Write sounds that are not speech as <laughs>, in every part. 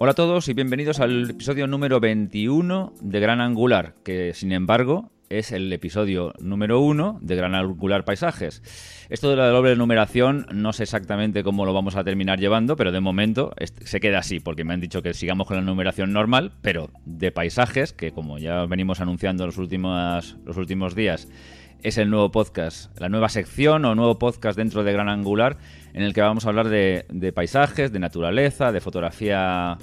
Hola a todos y bienvenidos al episodio número 21 de Gran Angular, que sin embargo es el episodio número 1 de Gran Angular Paisajes. Esto de la doble numeración no sé exactamente cómo lo vamos a terminar llevando, pero de momento se queda así, porque me han dicho que sigamos con la numeración normal, pero de paisajes, que como ya venimos anunciando los últimos, los últimos días, es el nuevo podcast, la nueva sección o nuevo podcast dentro de Gran Angular, en el que vamos a hablar de, paisajes, de naturaleza, de fotografía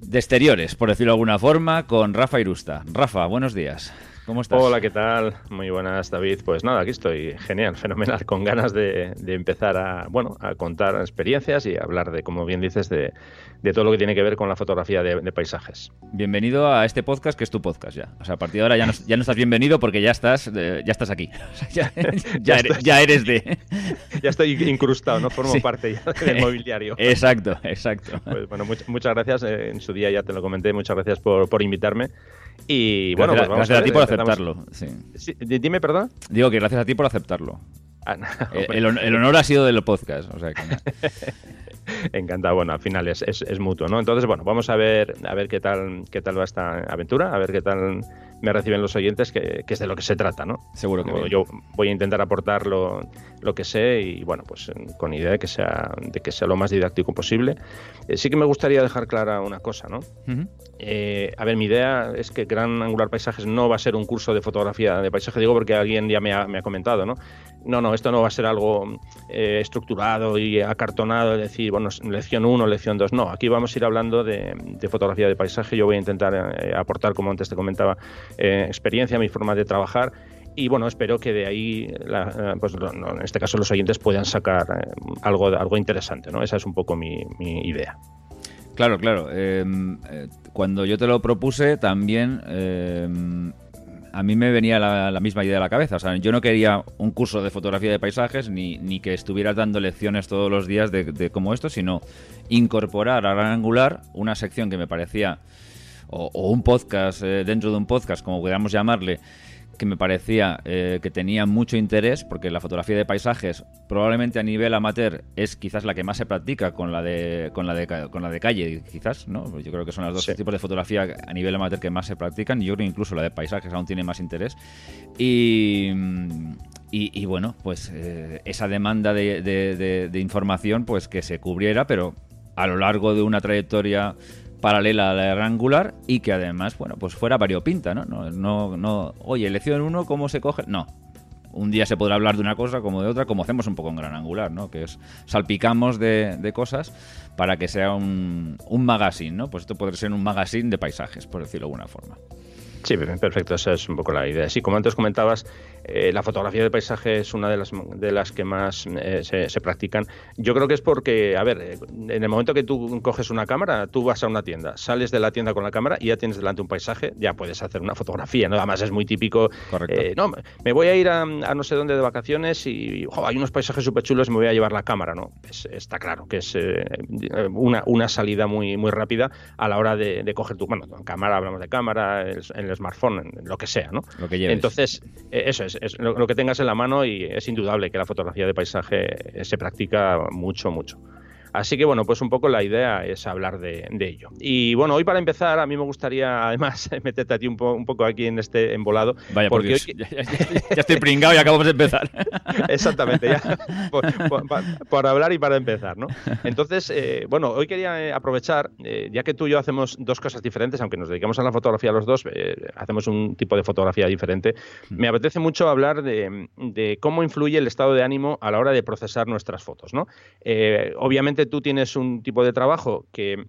de exteriores, por decirlo de alguna forma, con Rafa Irusta. Rafa, buenos días. ¿Cómo estás? Hola, ¿qué tal? Muy buenas, David. Pues nada, aquí estoy genial, <laughs> fenomenal, con ganas de, empezar a, bueno, a contar experiencias y hablar de, como bien dices, de, todo lo que tiene que ver con la fotografía de, paisajes. Bienvenido a este podcast que es tu podcast ya. O sea, a partir de ahora ya no, ya no estás bienvenido porque ya estás, ya estás aquí. <laughs> <laughs> ya, eres, de... ya estoy incrustado, no formo parte ya del mobiliario. exacto, exacto. Pues bueno, muchas gracias. Eh, en su día ya te lo comenté. Muchas gracias por, por invitarme. Y bueno, gracias, pues gracias a, ti por aceptarlo. Sí. dime, perdón. Digo que gracias a ti por aceptarlo. Ah, <laughs> el, honor ha sido del podcast. O sea <laughs> Encantado. Bueno, al final es, es, mutuo, ¿no? Entonces, bueno, vamos a ver, a ver qué tal, qué tal va esta aventura, a ver qué tal me reciben los oyentes, que, es de lo que se trata, ¿no? Seguro que Yo voy a intentar aportar lo, que sé y, bueno, pues con idea de que sea, de que sea lo más didáctico posible. Eh, sí que me gustaría dejar clara una cosa, ¿no? Eh, a ver, mi idea es que Gran Angular Paisajes no va a ser un curso de fotografía de paisaje, digo porque alguien ya me ha, me ha comentado, ¿no? No, no, esto no va a ser algo eh, estructurado y acartonado, es decir, bueno, lección 1, lección 2, no, aquí vamos a ir hablando de, fotografía de paisaje, yo voy a intentar aportar, como antes te comentaba, eh, experiencia, mi forma de trabajar. Y bueno, espero que de ahí, eh, pues, en este caso, los oyentes puedan sacar eh, algo, algo interesante. ¿no? Esa es un poco mi, idea. Claro, claro. Em, cuando yo te lo propuse, también em, a mí me venía la, misma idea a la cabeza. O sea, yo no quería un curso de fotografía de paisajes ni, ni que estuvieras dando lecciones todos los días de, de como esto, sino incorporar a Gran Angular una sección que me parecía o, un podcast eh, dentro de un podcast, como queramos llamarle, que me parecía eh, que tenía mucho interés, porque la fotografía de paisajes probablemente a nivel amateur es quizás la que más se practica con la de, con la de, con la de calle, quizás, ¿no? Yo creo que son los dos tipos de fotografía a nivel amateur que más se practican, y yo creo que incluso la de paisajes aún tiene más interés. Y, y, bueno, pues eh, esa demanda de, de información, pues que se cubriera, pero a lo largo de una trayectoria paralela a la Angular y que además, bueno, pues fuera variopinta, ¿no? No, no, oye, lección 1, ¿cómo se coge? No. Un día se podrá hablar de una cosa como de otra, como hacemos un poco en Gran Angular, ¿no? Que es salpicamos de, de cosas para que sea un, un magazine, ¿no? Pues esto podría ser un magazine de paisajes, por decirlo de alguna forma. Sí, perfecto, esa es un poco la idea. Sí, como antes comentabas, eh, la fotografía de paisaje es una de las, de las que más eh, se, practican. Yo creo que es porque, a ver, eh, en el momento que tú coges una cámara, tú vas a una tienda, sales de la tienda con la cámara y ya tienes delante un paisaje, ya puedes hacer una fotografía, ¿no? Además es muy típico. Correcto. no, me voy a ir a, no sé dónde de vacaciones y hay unos paisajes súper chulos y me voy a llevar la cámara, ¿no? está claro que es una, una salida muy, muy rápida a la hora de, coger tu, bueno, cámara, hablamos de cámara, en el smartphone, en lo que sea, ¿no? Lo que lleves. Entonces, eso es es lo, que tengas en la mano y es indudable que la fotografía de paisaje se practica mucho, mucho. Así que bueno, pues un poco la idea es hablar de, ello. Y bueno, hoy para empezar, a mí me gustaría <laughs> además meterte a ti un, poco aquí en este embolado. Vaya, porque ya, estoy pringado y acabamos de empezar. <laughs> Exactamente, ya. <laughs> Por, hablar y para empezar, ¿no? Entonces, eh, bueno, hoy quería eh, aprovechar, eh, ya que tú y yo hacemos dos cosas diferentes, aunque nos dedicamos a la fotografía los dos, hacemos un tipo de fotografía diferente. Me apetece mucho hablar de, de, cómo influye el estado de ánimo a la hora de procesar nuestras fotos, ¿no? obviamente tú tienes un tipo de trabajo que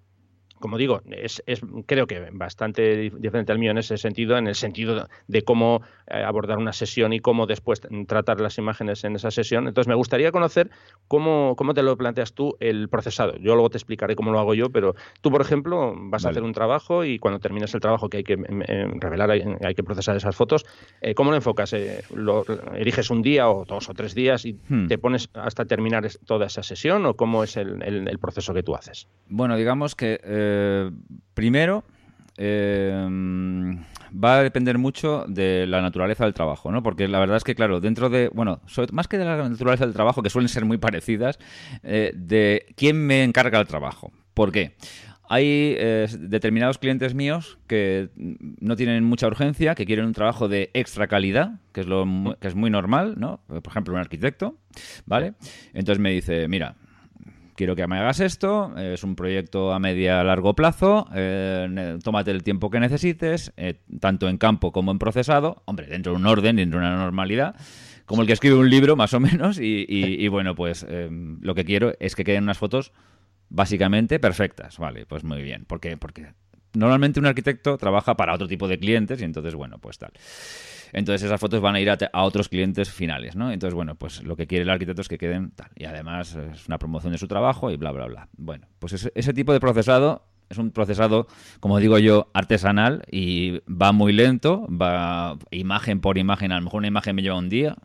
como digo, es, creo que bastante diferente al mío en ese sentido, en el sentido de cómo eh, abordar una sesión y cómo después tratar las imágenes en esa sesión. Entonces, me gustaría conocer cómo, cómo te lo planteas tú el procesado. Yo luego te explicaré cómo lo hago yo, pero tú, por ejemplo, vas a hacer un trabajo y cuando terminas el trabajo que hay que em, em, revelar, hay, que procesar esas fotos, eh, ¿cómo lo enfocas? Eh, ¿Lo eriges un día o dos o tres días y hmm. te pones hasta terminar toda esa sesión o cómo es el, el proceso que tú haces? Bueno, digamos que eh, primero, eh, va a depender mucho de la naturaleza del trabajo, ¿no? Porque la verdad es que, claro, dentro de, bueno, más que de la naturaleza del trabajo, que suelen ser muy parecidas, eh, de quién me encarga el trabajo. ¿Por qué? Hay determinados clientes míos que no tienen mucha urgencia, que quieren un trabajo de extra calidad, que es, lo, que es muy normal, ¿no? Por ejemplo, un arquitecto, ¿vale? Entonces me dice, mira, quiero que me hagas esto, es un proyecto a media largo plazo, eh, tómate el tiempo que necesites, eh, tanto en campo como en procesado, hombre, dentro de un orden, dentro de una normalidad, como el que escribe un libro, más o menos, y, bueno, pues lo que quiero es que queden unas fotos básicamente perfectas. Vale, pues muy bien. ¿Por qué? Porque normalmente un arquitecto trabaja para otro tipo de clientes y entonces, bueno, pues tal. Entonces esas fotos van a ir a, otros clientes finales, ¿no? Entonces, bueno, pues lo que quiere el arquitecto es que queden tal. Y además es una promoción de su trabajo y bla, bla, bla. Bueno, pues ese, ese tipo de procesado es un procesado, como digo yo, artesanal y va muy lento, va imagen por imagen, a lo mejor una imagen me lleva un día,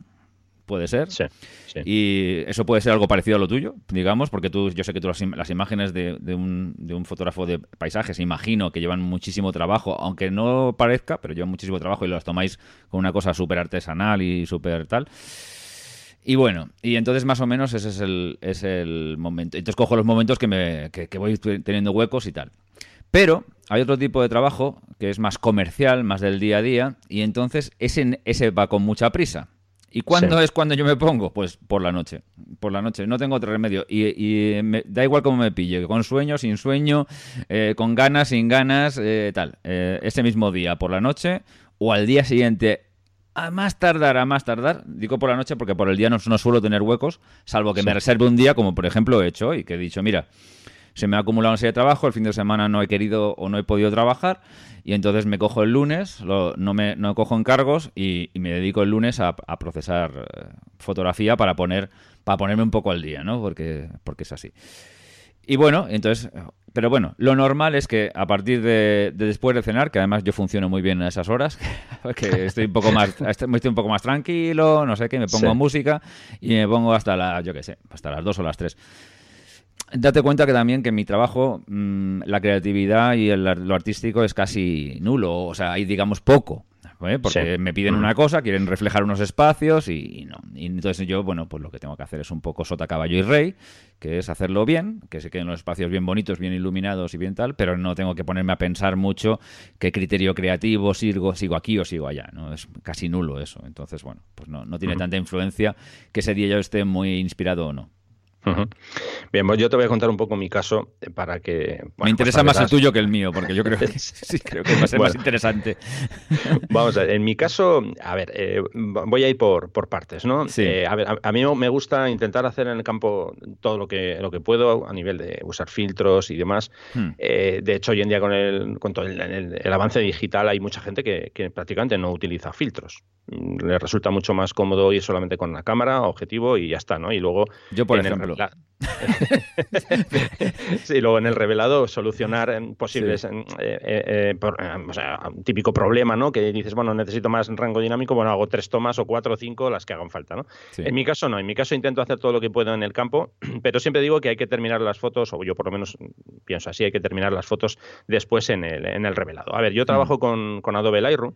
puede ser. Sí, Y eso puede ser algo parecido a lo tuyo, digamos, porque tú, yo sé que tú las, imágenes de, un, de, un, fotógrafo de paisajes, imagino que llevan muchísimo trabajo, aunque no parezca, pero llevan muchísimo trabajo y las tomáis con una cosa súper artesanal y súper tal. Y bueno, y entonces más o menos ese es el, es el momento. Entonces cojo los momentos que, me, que, que voy teniendo huecos y tal. Pero hay otro tipo de trabajo que es más comercial, más del día a día, y entonces ese, ese va con mucha prisa. ¿Y cuándo es cuando yo me pongo? Pues por la noche. Por la noche. No tengo otro remedio. Y, me, da igual cómo me pille. Con sueño, sin sueño, eh, con ganas, sin ganas, eh, tal. Eh, ese mismo día, por la noche, o al día siguiente, a más tardar, a más tardar. Digo por la noche porque por el día no, suelo tener huecos, salvo que me reserve un día, como por ejemplo he hecho hoy, que he dicho, mira, se me ha acumulado una serie de trabajo, el fin de semana no he querido o no he podido trabajar y entonces me cojo el lunes, no, me no cojo encargos y, y me dedico el lunes a, procesar eh, fotografía para poner para ponerme un poco al día, ¿no? Porque, porque es así. Y bueno, entonces, pero bueno, lo normal es que a partir de, después de cenar, que además yo funciono muy bien en esas horas, <laughs> que estoy un poco más, estoy un poco más tranquilo, no sé qué, me pongo música y me pongo hasta las, yo qué sé, hasta las dos o las tres date cuenta que también que en mi trabajo mm, la creatividad y lo artístico es casi nulo, o sea, hay digamos poco. ¿eh? Porque me piden una cosa, quieren reflejar unos espacios y, no. Y entonces yo, bueno, pues lo que tengo que hacer es un poco sota, caballo y rey, que es hacerlo bien, que se queden los espacios bien bonitos, bien iluminados y bien tal, pero no tengo que ponerme a pensar mucho qué criterio creativo sigo, sigo aquí o sigo allá, ¿no? Es casi nulo eso. Entonces, bueno, pues no, no tiene tanta influencia que ese día yo esté muy inspirado o no. Bien, pues yo te voy a contar un poco mi caso eh, para que... Me pues interesa más el tuyo que el mío, porque yo creo que, <laughs> <laughs> sí, creo que va a ser más interesante. <laughs> Vamos a ver, en mi caso, a ver, eh, voy a ir por, por partes, ¿no? Eh, a ver, a, mí me gusta intentar hacer en el campo todo lo que, lo que puedo a nivel de usar filtros y demás. Hmm. de hecho, hoy en día con el, con todo el, avance digital hay mucha gente que, que prácticamente no utiliza filtros. Mm, le resulta mucho más cómodo ir solamente con la cámara, objetivo y ya está, ¿no? Y luego... Yo, por ejemplo. <laughs> sí, luego en el revelado solucionar posibles, eh, eh, eh, o sea, un típico problema, ¿no? Que dices, bueno, necesito más rango dinámico, bueno, hago tres tomas o cuatro o cinco, las que hagan falta, ¿no? En mi caso no, en mi caso intento hacer todo lo que puedo en el campo, <clears throat> pero siempre digo que hay que terminar las fotos, o yo por lo menos pienso así, hay que terminar las fotos después en el, en el revelado. A ver, yo trabajo con, con Adobe Lightroom,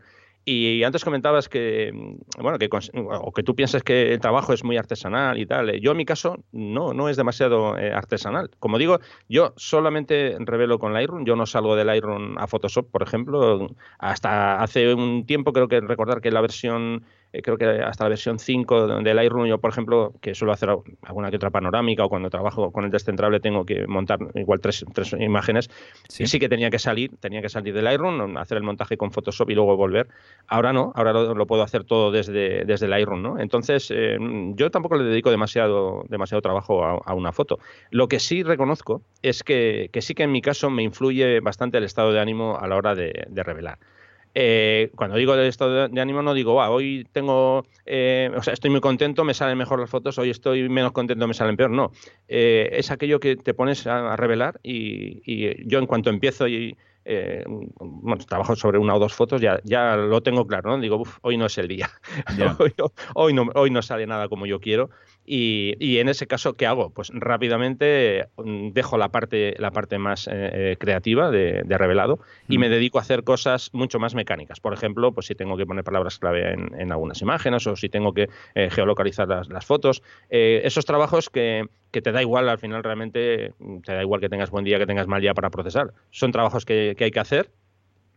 y antes comentabas que, mm, bueno, que, o que tú piensas que el trabajo es muy artesanal y tal. Yo en mi caso no, no es demasiado eh, artesanal. Como digo, yo solamente revelo con Lightroom. Yo no salgo de Lightroom a Photoshop, por ejemplo. Hasta hace un tiempo creo que recordar que la versión eh, creo que hasta la versión 5 de Lightroom, yo por ejemplo, que suelo hacer alguna que otra panorámica o cuando trabajo con el descentrable tengo que montar igual tres, tres imágenes, ¿Sí? sí que tenía que salir, tenía que salir de Lightroom, hacer el montaje con Photoshop y luego volver. Ahora no, ahora lo, puedo hacer todo desde, desde Lightroom, ¿no? Entonces, eh, yo tampoco le dedico demasiado, demasiado trabajo a, una foto. Lo que sí reconozco es que, que, sí que en mi caso me influye bastante el estado de ánimo a la hora de, de revelar. Eh, cuando digo del estado de ánimo no digo, hoy tengo, eh, o sea, estoy muy contento, me salen mejor las fotos, hoy estoy menos contento, me salen peor. No, eh, es aquello que te pones a, revelar y, yo en cuanto empiezo y, bueno, trabajo sobre una o dos fotos, ya, ya lo tengo claro, ¿no? Digo, hoy no es el día, <laughs> hoy, no, hoy no sale nada como yo quiero y, en ese caso, ¿qué hago? Pues rápidamente mm, dejo la parte, la parte más eh, eh, creativa de, revelado y me dedico a hacer cosas mucho más mecánicas. Por ejemplo, pues si tengo que poner palabras clave en, algunas imágenes o si tengo que eh, geolocalizar las, fotos. esos trabajos que, que te da igual al final realmente, te da igual que tengas buen día, que tengas mal día para procesar. Son trabajos que, hay que hacer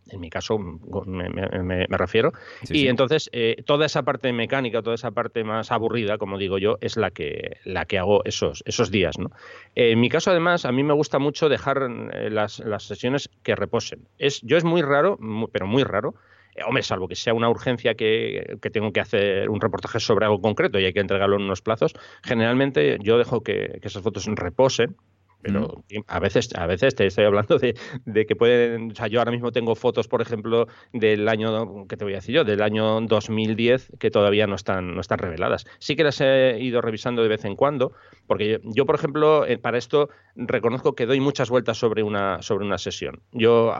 en mi caso me, refiero. y entonces eh, toda esa parte mecánica, toda esa parte más aburrida, como digo yo, es la que, la que hago esos, esos días. ¿no? en mi caso, además, a mí me gusta mucho dejar eh, las, las, sesiones que reposen. Es, yo es muy raro, pero muy raro, eh, hombre, salvo que sea una urgencia que, tengo que hacer un reportaje sobre algo concreto y hay que entregarlo en unos plazos, generalmente yo dejo que, que esas fotos reposen pero a veces a veces te estoy hablando de, que pueden, o sea, yo ahora mismo tengo fotos, por ejemplo, del año, ¿qué te voy a decir yo? Del año 2010 que todavía no están, no están reveladas. Sí que las he ido revisando de vez en cuando, porque yo, por ejemplo, eh, para esto reconozco que doy muchas vueltas sobre una, sobre una sesión. Yo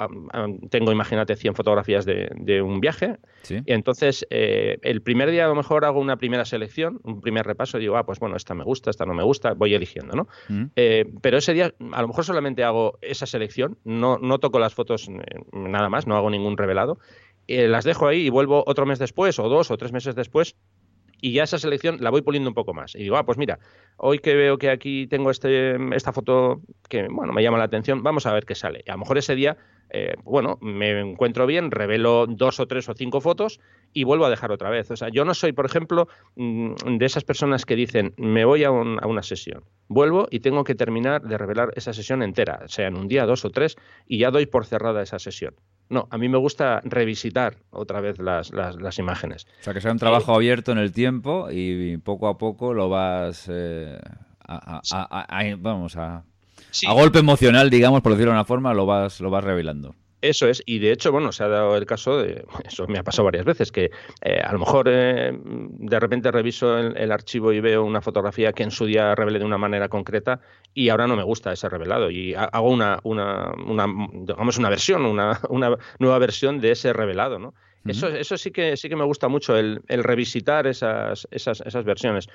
tengo, imagínate, 100 fotografías de, un viaje, y entonces eh, el primer día a lo mejor hago una primera selección, un primer repaso, y digo, ah, pues bueno, esta me gusta, esta no me gusta, voy eligiendo, ¿no? Eh, pero ese día a lo mejor solamente hago esa selección, no, no toco las fotos nada más, no hago ningún revelado, las dejo ahí y vuelvo otro mes después, o dos o tres meses después, y ya esa selección la voy puliendo un poco más. Y digo, ah, pues mira, hoy que veo que aquí tengo este, esta foto que, bueno, me llama la atención, vamos a ver qué sale. Y a lo mejor ese día, eh, bueno, me encuentro bien, revelo dos o tres o cinco fotos y vuelvo a dejar otra vez. O sea, yo no soy, por ejemplo, mm, de esas personas que dicen, me voy a, a una sesión, vuelvo y tengo que terminar de revelar esa sesión entera, sea en un día, dos o tres, y ya doy por cerrada esa sesión. No, a mí me gusta revisitar otra vez las, las, imágenes. O sea, que sea un trabajo abierto en el tiempo y poco a poco lo vas eh, a, vamos a, a golpe emocional, digamos, por decirlo de una forma, lo vas, lo vas revelando. Eso es, y de hecho, bueno, se ha dado el caso de, <laughs> eso me ha pasado varias veces, que eh, a lo mejor eh, de repente reviso el, archivo y veo una fotografía que en su día revelé de una manera concreta y ahora no me gusta ese revelado y hago una, una, una digamos, una versión, una, <laughs> una nueva versión de ese revelado, ¿no? Eso, eso sí que sí que me gusta mucho, el, el revisitar esas, esas, esas, versiones.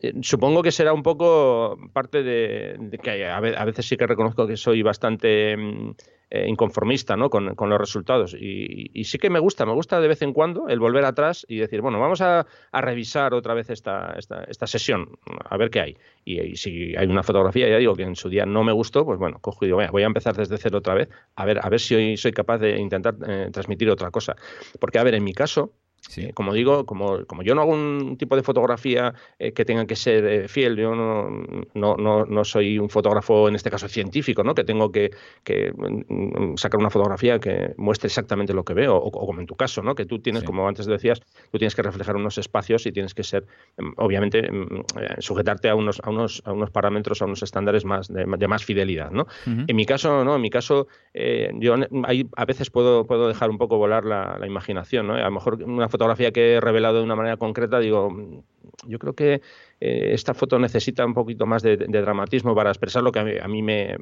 Eh, supongo que será un poco parte de, que a, veces sí que reconozco que soy bastante mm, eh, inconformista ¿no? con, los resultados. Y, sí que me gusta, me gusta de vez en cuando el volver atrás y decir, bueno, vamos a, revisar otra vez esta, esta, sesión, a ver qué hay. Y, si hay una fotografía, ya digo que en su día no me gustó, pues bueno, cojo y digo, voy a empezar desde cero otra vez, a ver, a ver si hoy soy capaz de intentar eh, transmitir otra cosa. Porque, a ver, en mi caso, Sí. como digo, como, como, yo no hago un tipo de fotografía eh, que tenga que ser eh, fiel, yo no, no, no, soy un fotógrafo, en este caso científico, ¿no? que tengo que, que, mm, sacar una fotografía que muestre exactamente lo que veo, o, como en tu caso, ¿no? que tú tienes, como antes decías, tú tienes que reflejar unos espacios y tienes que ser, em, obviamente, eh, sujetarte a unos, a, unos, a unos parámetros, a unos estándares más de, más fidelidad. ¿no? En mi caso, no, en mi caso, yo ahí a veces puedo, puedo dejar un poco volar la, la imaginación. ¿no? A lo mejor una fotografía que he revelado de una manera concreta, digo, yo creo que eh, esta foto necesita un poquito más de, dramatismo para expresar lo que a mí, me,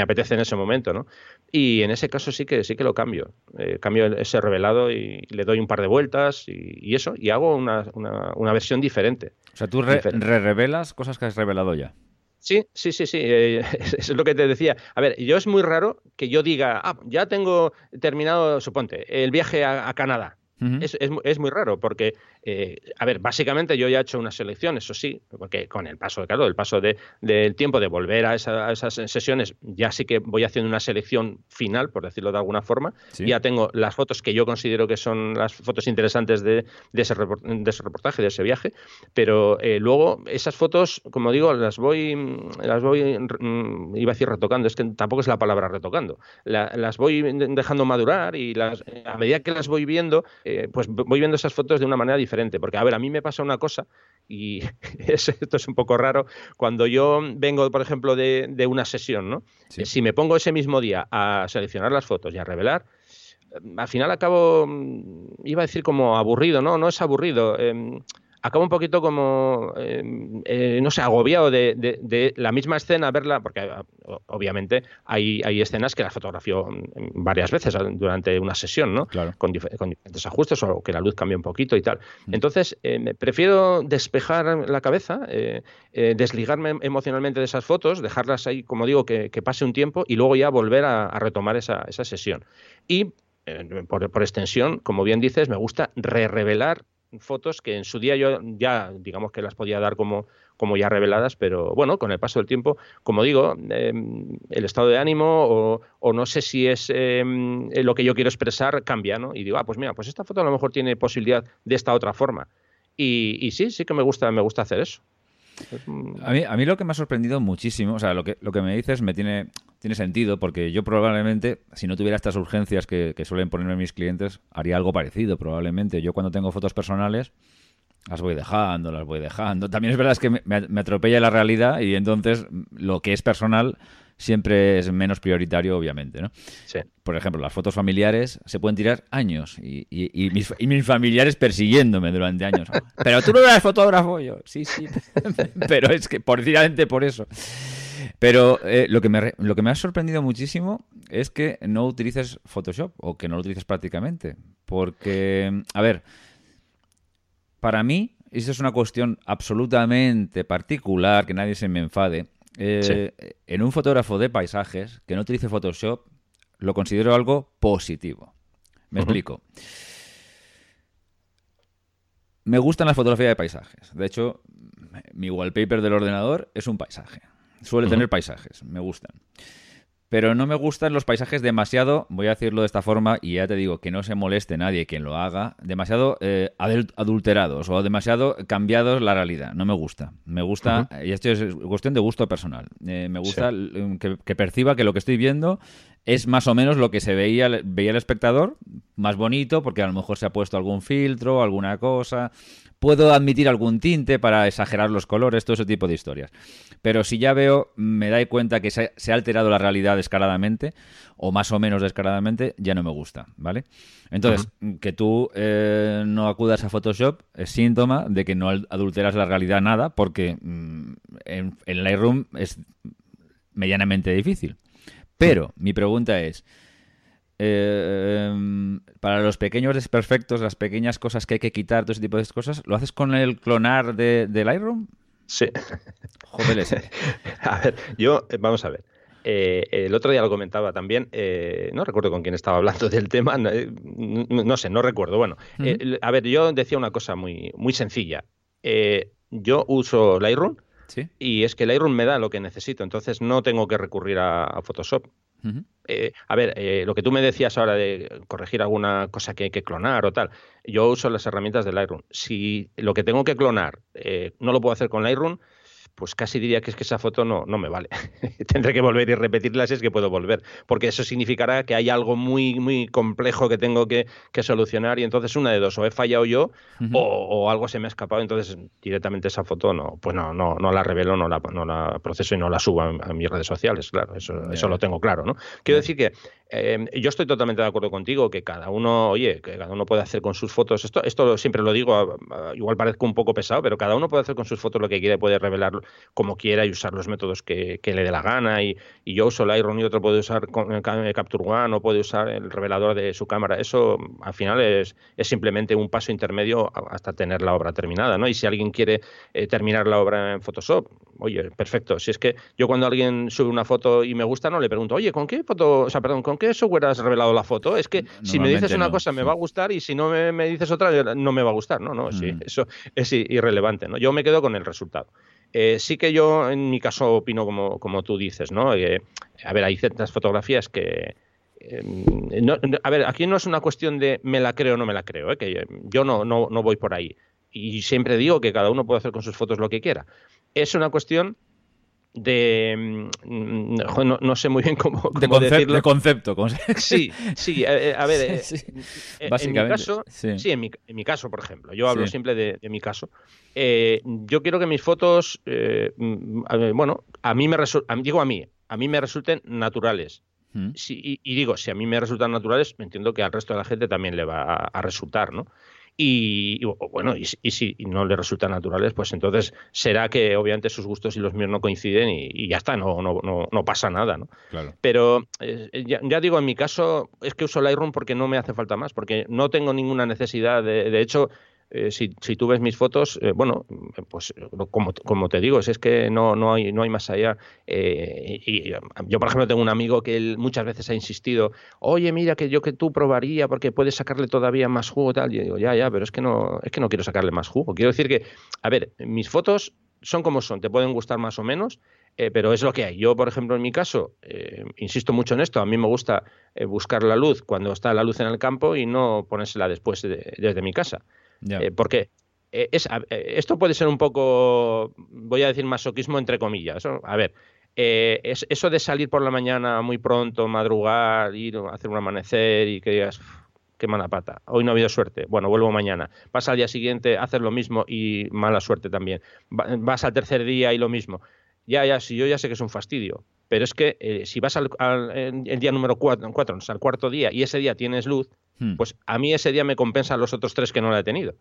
apetece en ese momento, ¿no? Y en ese caso sí que sí que lo cambio, eh, cambio ese revelado y le doy un par de vueltas y, eso, y hago una, versión diferente. O sea, tú re-revelas cosas que has revelado ya. Sí, sí, sí, sí. Eh, <laughs> es lo que te decía. A ver, yo es muy raro que yo diga, ah, ya tengo terminado, suponte, el viaje a Canadá es, es, muy raro porque, eh, a ver, básicamente yo ya he hecho una selección, eso sí, porque con el paso, claro, el paso de, del tiempo de volver a, esas sesiones, ya sí que voy haciendo una selección final, por decirlo de alguna forma. Ya tengo las fotos que yo considero que son las fotos interesantes de, de, ese, reportaje, de ese viaje, pero eh, luego esas fotos, como digo, las voy, las voy, mm, iba a decir retocando, es que tampoco es la palabra retocando, las voy dejando madurar y las, a medida que las voy viendo, eh, pues voy viendo esas fotos de una manera diferente. Porque, a ver, a mí me pasa una cosa, y <laughs> esto es un poco raro, cuando yo vengo, por ejemplo, de, una sesión, ¿no? Si me pongo ese mismo día a seleccionar las fotos y a revelar, eh, al final acabo, mm, iba a decir como aburrido, ¿no? No es aburrido. Em, acabo un poquito como, em, eh, no sé, agobiado de, la misma escena, verla, porque ah, obviamente hay, hay escenas que la fotografío mm, varias veces durante una sesión, ¿no? Claro. Con, diferentes ajustes o que la luz cambie un poquito y tal. Mm. Entonces, eh, prefiero despejar la cabeza, eh, desligarme emocionalmente de esas fotos, dejarlas ahí, como digo, que, pase un tiempo y luego ya volver a, retomar esa, esa, sesión. Y por, por, extensión, como bien dices, me gusta re-revelar fotos que en su día yo ya, digamos que las podía dar como, como ya reveladas, pero bueno, con el paso del tiempo, como digo, em, el estado de ánimo o, no sé si es em, lo que yo quiero expresar cambia, ¿no? Y digo, ah, pues mira, pues esta foto a lo mejor tiene posibilidad de esta otra forma. Y, y sí, sí que me gusta, me gusta hacer eso. A mí, a mí lo que me ha sorprendido muchísimo, o sea, lo que, lo que me dices me tiene, tiene sentido, porque yo probablemente, si no tuviera estas urgencias que, suelen ponerme mis clientes, haría algo parecido, probablemente. Yo cuando tengo fotos personales, las voy dejando, las voy dejando. También es verdad que me, me, atropella la realidad y entonces lo que es personal siempre es menos prioritario, obviamente, ¿no? Sí. Por ejemplo, las fotos familiares se pueden tirar años y, y, mis, familiares persiguiéndome durante años. <laughs> Pero tú no eres fotógrafo, yo, sí, sí, <laughs> pero es que precisamente por eso. Pero eh, lo, que me, lo que me ha sorprendido muchísimo es que no utilices Photoshop o que no lo utilices prácticamente. Porque, a ver, para mí, eso es una cuestión absolutamente particular, que nadie se me enfade, eh, en un fotógrafo de paisajes que no utilice Photoshop, lo considero algo positivo. Me explico. Me gustan las fotografías de paisajes. De hecho, mi wallpaper del ordenador es un paisaje. Suele tener paisajes, me gustan pero no me gustan los paisajes demasiado, voy a decirlo de esta forma, y ya te digo, que no se moleste nadie quien lo haga, demasiado eh, adulterados o demasiado cambiados la realidad. No me gusta. Me gusta, y esto es cuestión de gusto personal, eh, me gusta que, perciba que lo que estoy viendo es más o menos lo que se veía, veía el espectador, más bonito, porque a lo mejor se ha puesto algún filtro, alguna cosa, puedo admitir algún tinte para exagerar los colores, todo ese tipo de historias. Pero si ya veo, me da cuenta que se, ha alterado la realidad descaradamente, o más o menos descaradamente, ya no me gusta, ¿vale? Entonces, que tú eh, no acudas a Photoshop es síntoma de que no adulteras la realidad nada, porque mm, en, en Lightroom es medianamente difícil. Pero mi pregunta es, eh, em, para los pequeños desperfectos, las pequeñas cosas que hay que quitar, todo ese tipo de cosas, ¿lo haces con el clonar de, Lightroom? Sí. Joder, <laughs> a ver, yo, eh, vamos a ver. Eh, el otro día lo comentaba también, no recuerdo con quién estaba hablando del tema, no, sé, no recuerdo. Bueno, a ver, yo decía una cosa muy, muy sencilla. yo uso Lightroom y es que Lightroom me da lo que necesito, entonces no tengo que recurrir a Photoshop. Eh, a ver, eh, lo que tú me decías ahora de corregir alguna cosa que hay que clonar o tal, yo uso las herramientas de Lightroom. Si lo que tengo que clonar eh, no lo puedo hacer con Lightroom, pues casi diría que es que esa foto no, no me vale. <laughs> Tendré que volver y repetirla si es que puedo volver, porque eso significará que hay algo muy, muy complejo que tengo que, solucionar y entonces una de dos, o he fallado yo o, algo se me ha escapado, entonces directamente esa foto no, pues no, no, no la revelo, no la, no la proceso y no la subo a, mis redes sociales, claro, eso, eso lo tengo claro, ¿no? Quiero decir que Em, yo estoy totalmente de acuerdo contigo que cada uno, oye, que cada uno puede hacer con sus fotos, esto, esto siempre lo digo, igual parezco un poco pesado, pero cada uno puede hacer con sus fotos lo que quiere, puede revelarlo como quiera y usar los métodos que, le dé la gana. Y, yo uso Lightroom y otro puede usar Capture One o puede usar el revelador de su cámara. Eso al final es, es simplemente un paso intermedio hasta tener la obra terminada. ¿no? Y si alguien quiere eh, terminar la obra en Photoshop, oye, perfecto. Si es que yo cuando alguien sube una foto y me gusta, no le pregunto, oye, ¿con qué foto, o sea, perdón, ¿con qué software has revelado la foto? Es que si me dices una cosa me va a gustar y si no me, dices otra no me va a gustar, ¿no? No, sí, mm. eso es irrelevante, ¿no? Yo me quedo con el resultado. Eh, sí que yo, en mi caso, opino como, como tú dices, ¿no? a ver, hay ciertas fotografías que, em, a ver, aquí no es una cuestión de me la creo o no me la creo, ¿eh? que yo no, no, no voy por ahí. Y siempre digo que cada uno puede hacer con sus fotos lo que quiera es una cuestión de mm, no, sé muy bien cómo, de, decirlo. de concepto sí sí eh, eh, a, ver <laughs> eh, en mi caso sí, en, mi, caso por ejemplo yo hablo siempre de, mi caso yo quiero que mis fotos mm, bueno a mí me digo a mí a mí me resulten naturales. Mm. y, digo si a mí me resultan naturales entiendo que al resto de la gente también le va a resultar no y, bueno, y, si no le resultan naturales, pues entonces será que obviamente sus gustos y los míos no coinciden y, ya está, no, no, no, pasa nada, ¿no? Pero eh, ya, digo, en mi caso es que uso Lightroom porque no me hace falta más, porque no tengo ninguna necesidad, de, de hecho, eh, si, tú ves mis fotos, eh, bueno, pues como, como, te digo, es que no, no, hay, no hay más allá. Eh, y, yo, por ejemplo, tengo un amigo que él muchas veces ha insistido, oye, mira, que yo que tú probaría porque puedes sacarle todavía más jugo tal. Y yo digo, ya, ya, pero es que no, es que no quiero sacarle más jugo. Quiero decir que, a ver, mis fotos son como son, te pueden gustar más o menos, pero es lo que hay. Yo, por ejemplo, en mi caso, insisto mucho en esto, a mí me gusta buscar la luz cuando está la luz en el campo y no ponérsela después desde mi casa. Eh, porque eh, es, eh, esto puede ser un poco, voy a decir masoquismo entre comillas. A ver, es, eso de salir por la mañana muy pronto, madrugar, ir a hacer un amanecer y que digas, qué mala pata, hoy no ha habido suerte, bueno, vuelvo mañana. Vas al día siguiente, haces lo mismo y mala suerte también. Vas al tercer día y lo mismo. Ya, ya, sí, yo ya sé que es un fastidio, pero es que si vas al, el día número cuatro, cuatro, al cuarto día y ese día tienes luz, Hmm. pues a mí ese día me compensan los otros tres que no la he tenido.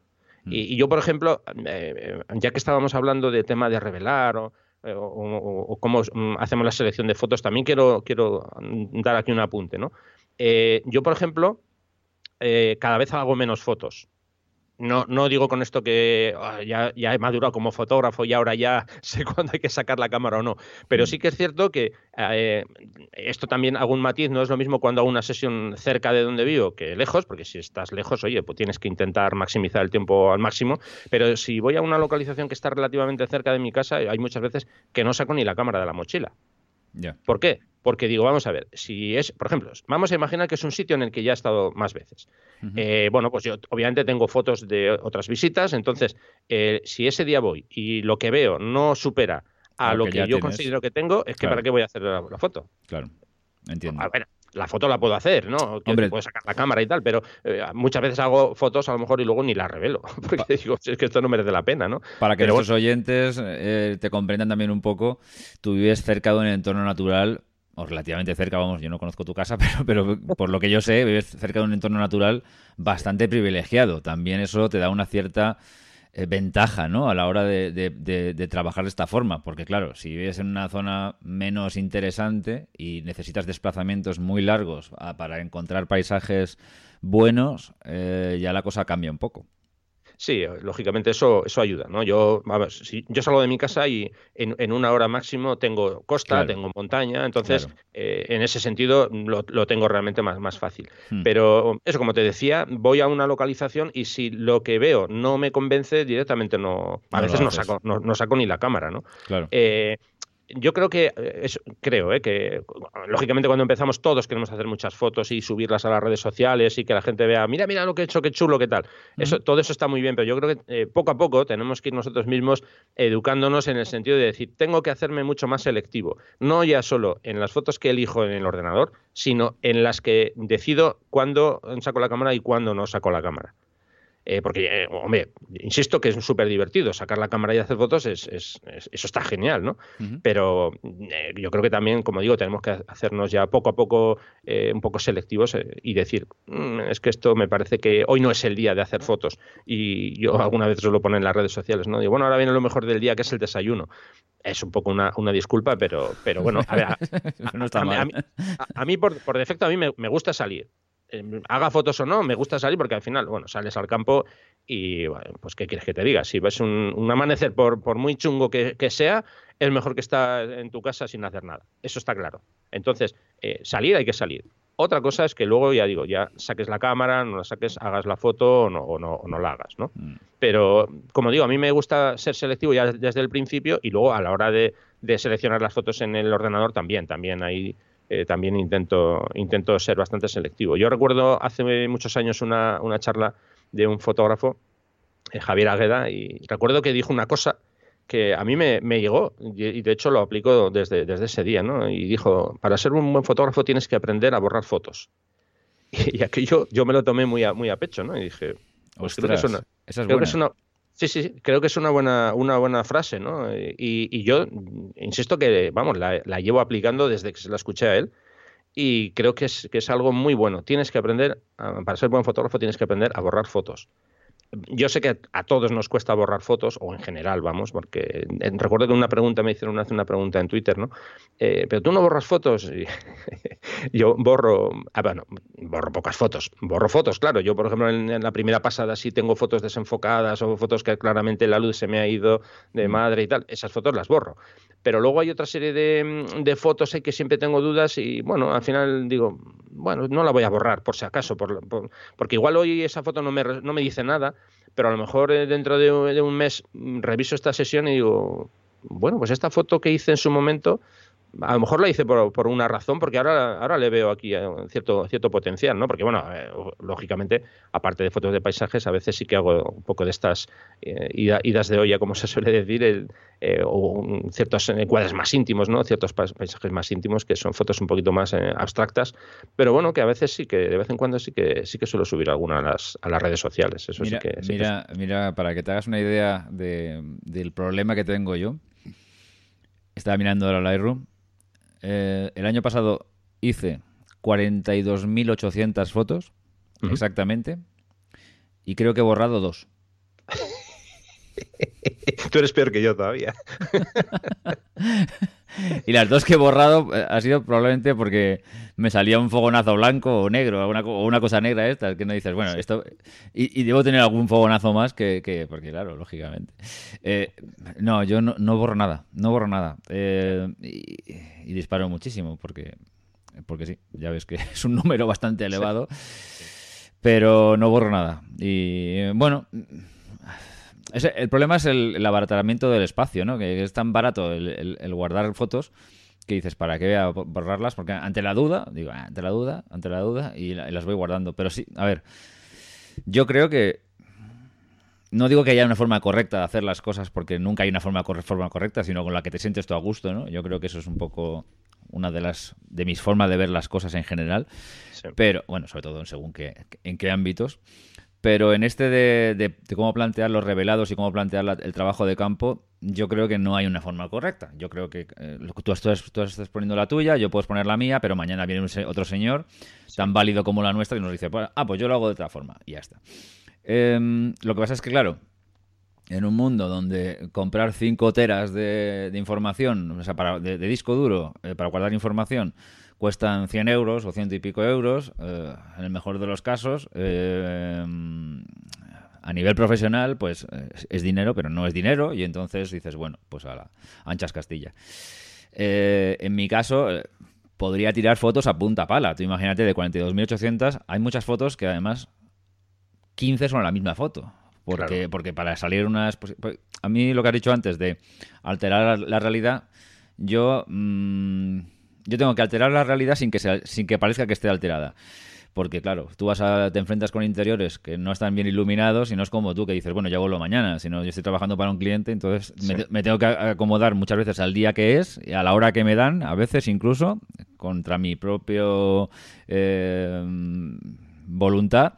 Hmm. Y, yo, por ejemplo, eh, ya que estábamos hablando de tema de revelar o, eh, cómo mm, hacemos la selección de fotos, también quiero, quiero dar aquí un apunte. ¿no? Eh, yo, por ejemplo, cada vez hago menos fotos. No, no digo con esto que ah, ya, ya, he madurado como fotógrafo y ahora ya <laughs> sé cuándo hay que sacar la cámara o no, pero mm. sí que es cierto que eh, esto también hago un matiz, no es lo mismo cuando hago una sesión cerca de donde vivo que lejos, porque si estás lejos, oye, pues tienes que intentar maximizar el tiempo al máximo, pero si voy a una localización que está relativamente cerca de mi casa, hay muchas veces que no saco ni la cámara de la mochila. ¿Por qué? Porque digo, vamos a ver, si es, por ejemplo, vamos a imaginar que es un sitio en el que ya he estado más veces. Eh, bueno, pues yo obviamente tengo fotos de otras visitas, entonces, eh, si ese día voy y lo que veo no supera a lo, que, yo considero que tengo, es que para qué voy a hacer la, foto. Claro, entiendo la foto la puedo hacer, ¿no? Que Hombre. puedo sacar la cámara y tal, pero eh, muchas veces hago fotos a lo mejor y luego ni las revelo, <laughs> porque digo, es que esto no merece la pena, ¿no? Para que los oyentes eh, te comprendan también un poco, tú vives cerca de un entorno natural o relativamente cerca, vamos, yo no conozco tu casa, <laughs> pero, pero por lo que yo sé, vives cerca de un entorno natural bastante privilegiado. También eso te da una cierta eh, ventaja ¿no? a la hora de, trabajar de esta forma. Porque claro, si vives en una zona menos interesante y necesitas desplazamientos muy largos ah, para encontrar paisajes buenos, eh, ya la cosa cambia un poco. Sí, lógicamente eso, eso ayuda, ¿no? Yo, ver, si yo salgo de mi casa y en, una hora máximo tengo costa, tengo montaña, entonces eh, en ese sentido lo, tengo realmente más, más fácil. Hmm. Pero eso, como te decía, voy a una localización y si lo que veo no me convence, directamente no, a veces no saco, no, saco ni la cámara, ¿no? Claro. Eh, yo creo que, eh, creo, eh, que lógicamente cuando empezamos todos queremos hacer muchas fotos y subirlas a las redes sociales y que la gente vea, mira, mira lo que he hecho, qué chulo, qué tal. Eso, Todo eso está muy bien, pero yo creo que eh, poco a poco tenemos que ir nosotros mismos educándonos en el sentido de decir, tengo que hacerme mucho más selectivo, no ya solo en las fotos que elijo en el ordenador, sino en las que decido cuándo saco la cámara y cuándo no saco la cámara. Eh, porque, eh, hombre, insisto que es súper divertido. Sacar la cámara y hacer fotos, es, eso está genial, ¿no? Pero eh, yo creo que también, como digo, tenemos que hacernos ya poco a poco un poco selectivos y decir, mm, es que esto me parece que hoy no es el día de hacer fotos. Y yo alguna vez lo pone en las redes sociales, ¿no? Digo, bueno, ahora viene lo mejor del día, que es el desayuno. Es un poco una, disculpa, pero, pero bueno, a ver, a, mí, por, por, defecto, a mí me gusta salir. Em, haga fotos o no, me gusta salir porque al final, bueno, sales al campo y, bueno, pues, ¿qué quieres que te diga? Si ves un, amanecer, por, por, muy chungo que, sea, es mejor que estar en tu casa sin hacer nada. Eso está claro. Entonces, eh, salir hay que salir. Otra cosa es que luego, ya digo, ya saques la cámara, no la saques, hagas la foto o no, o no, no la hagas, ¿no? Mm. Pero, como digo, a mí me gusta ser selectivo ya desde el principio y luego a la hora de, de seleccionar las fotos en el ordenador también, también hay eh, también intento, intento ser bastante selectivo. Yo recuerdo hace muchos años una, charla de un fotógrafo, eh, Javier Agueda, y recuerdo que dijo una cosa que a mí me, llegó y, de hecho lo aplico desde, desde ese día, ¿no? Y dijo, para ser un buen fotógrafo tienes que aprender a borrar fotos. <laughs> Y, aquello yo me lo tomé muy a, muy a pecho, ¿no? Y dije, pues creo que es una, Sí, sí, creo que es una buena, una buena frase, ¿no? Y, yo insisto que, vamos, la, llevo aplicando desde que se la escuché a él y creo que es, que es algo muy bueno. Tienes que aprender, para ser buen fotógrafo, tienes que aprender a borrar fotos. yo sé que a todos nos cuesta borrar fotos, o en general, vamos, porque recuerdo que una pregunta me hicieron hace una pregunta en Twitter, ¿no? Eh, pero tú no borras fotos. Y <laughs> yo borro, ah, bueno, borro pocas fotos, borro fotos, claro. Yo, por ejemplo, en, la primera pasada sí tengo fotos desenfocadas o fotos que claramente la luz se me ha ido de mm. madre y tal. Esas fotos las borro. Pero luego hay otra serie de, fotos que siempre tengo dudas y, bueno, al final digo, bueno, no la voy a borrar por si acaso, porque igual hoy esa foto no me, no me dice nada pero a lo mejor eh, dentro de, un mes mm, reviso esta sesión y digo, bueno, pues esta foto que hice en su momento a lo mejor la hice por, por, una razón, porque ahora, ahora le veo aquí eh, cierto, cierto potencial, ¿no? Porque, bueno, eh, lógicamente, aparte de fotos de paisajes, a veces sí que hago un poco de estas eh, idas de olla, como se suele decir, o ciertos encuadres más íntimos, ¿no? Ciertos paisajes más íntimos que son fotos un poquito más abstractas, pero bueno, que a veces sí que, de vez en cuando sí que sí que suelo subir alguna a las, a las redes sociales. Eso mira, sí que, mira, mira, para que te hagas una idea de, del problema que tengo yo, estaba mirando la Lightroom eh, el año pasado hice 42.800 fotos, exactamente, y creo que he borrado dos. <laughs> Tú eres peor que yo todavía. <laughs> y las dos que he borrado eh, ha sido probablemente porque me salía un fogonazo blanco o negro, o una, cosa negra esta, que no dices, bueno, esto... Y, debo tener algún fogonazo más que... porque claro, lógicamente. Eh, no, yo no, borro nada, no borro nada. Eh, y, disparo muchísimo porque... Porque sí, ya ves que <laughs> es un número bastante elevado. Pero no borro nada. Y bueno el problema es el, abaratamiento del espacio, ¿no? Que es tan barato el, guardar fotos que dices, ¿para qué voy a borrarlas? Porque ante la duda, digo, ah, ante la duda, ante la duda, y, las voy guardando. Pero sí, a ver, yo creo que no digo que haya una forma correcta de hacer las cosas porque nunca hay una forma, forma correcta, sino con la que te sientes tú a gusto, ¿no? Yo creo que eso es un poco una de las de mis formas de ver las cosas en general. Pero, bueno, sobre todo según qué, en qué ámbitos. Pero en este de, cómo plantear los revelados y cómo plantear el trabajo de campo, yo creo que no hay una forma correcta. Yo creo que eh, tú, estás, tú, estás, poniendo la tuya, yo puedo poner la mía, pero mañana viene otro señor tan válido como la nuestra y nos dice, pues, ah, pues yo lo hago de otra forma y ya está. Em, lo que pasa es que, claro, en un mundo donde comprar 5 teras de, información, o sea, para, de, disco duro, eh, para guardar información, cuestan 100 euros o ciento y pico euros, eh, en el mejor de los casos. Eh, a nivel profesional, pues es dinero, pero no es dinero, y entonces dices, bueno, pues a la anchas Castilla. Eh, en mi caso, podría tirar fotos a punta pala. Tú imagínate, de 42.800, hay muchas fotos que además 15 son la misma foto. Porque, porque para salir unas... Pues, a mí lo que has dicho antes de alterar la, realidad, yo... Mm, yo tengo que alterar la realidad sin que, sin que parezca que esté alterada. Porque, claro, tú vas a, te enfrentas con interiores que no están bien iluminados y no es como tú que dices, bueno, ya vuelvo mañana, sino yo estoy trabajando para un cliente, entonces me, tengo que acomodar muchas veces al día que es, y a la hora que me dan, a veces incluso, contra mi propio eh, voluntad.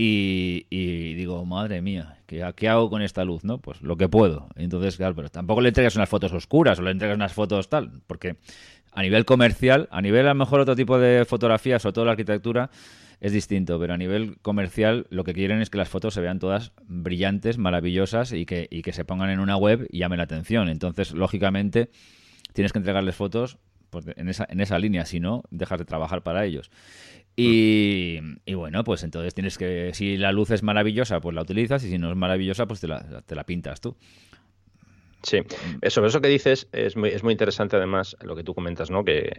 Y, digo, madre mía, ¿qué, ¿qué, hago con esta luz? no Pues lo que puedo. Entonces, claro, pero tampoco le entregas unas fotos oscuras o le entregas unas fotos tal, porque a nivel comercial, a nivel a lo mejor otro tipo de fotografía, sobre todo la arquitectura, es distinto, pero a nivel comercial lo que quieren es que las fotos se vean todas brillantes, maravillosas y que, y que se pongan en una web y llamen la atención. Entonces, lógicamente, tienes que entregarles fotos pues, en, esa, en esa línea, si no, dejas de trabajar para ellos. Y, bueno, pues entonces tienes que, si la luz es maravillosa, pues la utilizas y si no es maravillosa, pues te la, te la pintas tú. Sí, mm. sobre eso que dices es muy, es muy interesante además lo que tú comentas, ¿no? Que,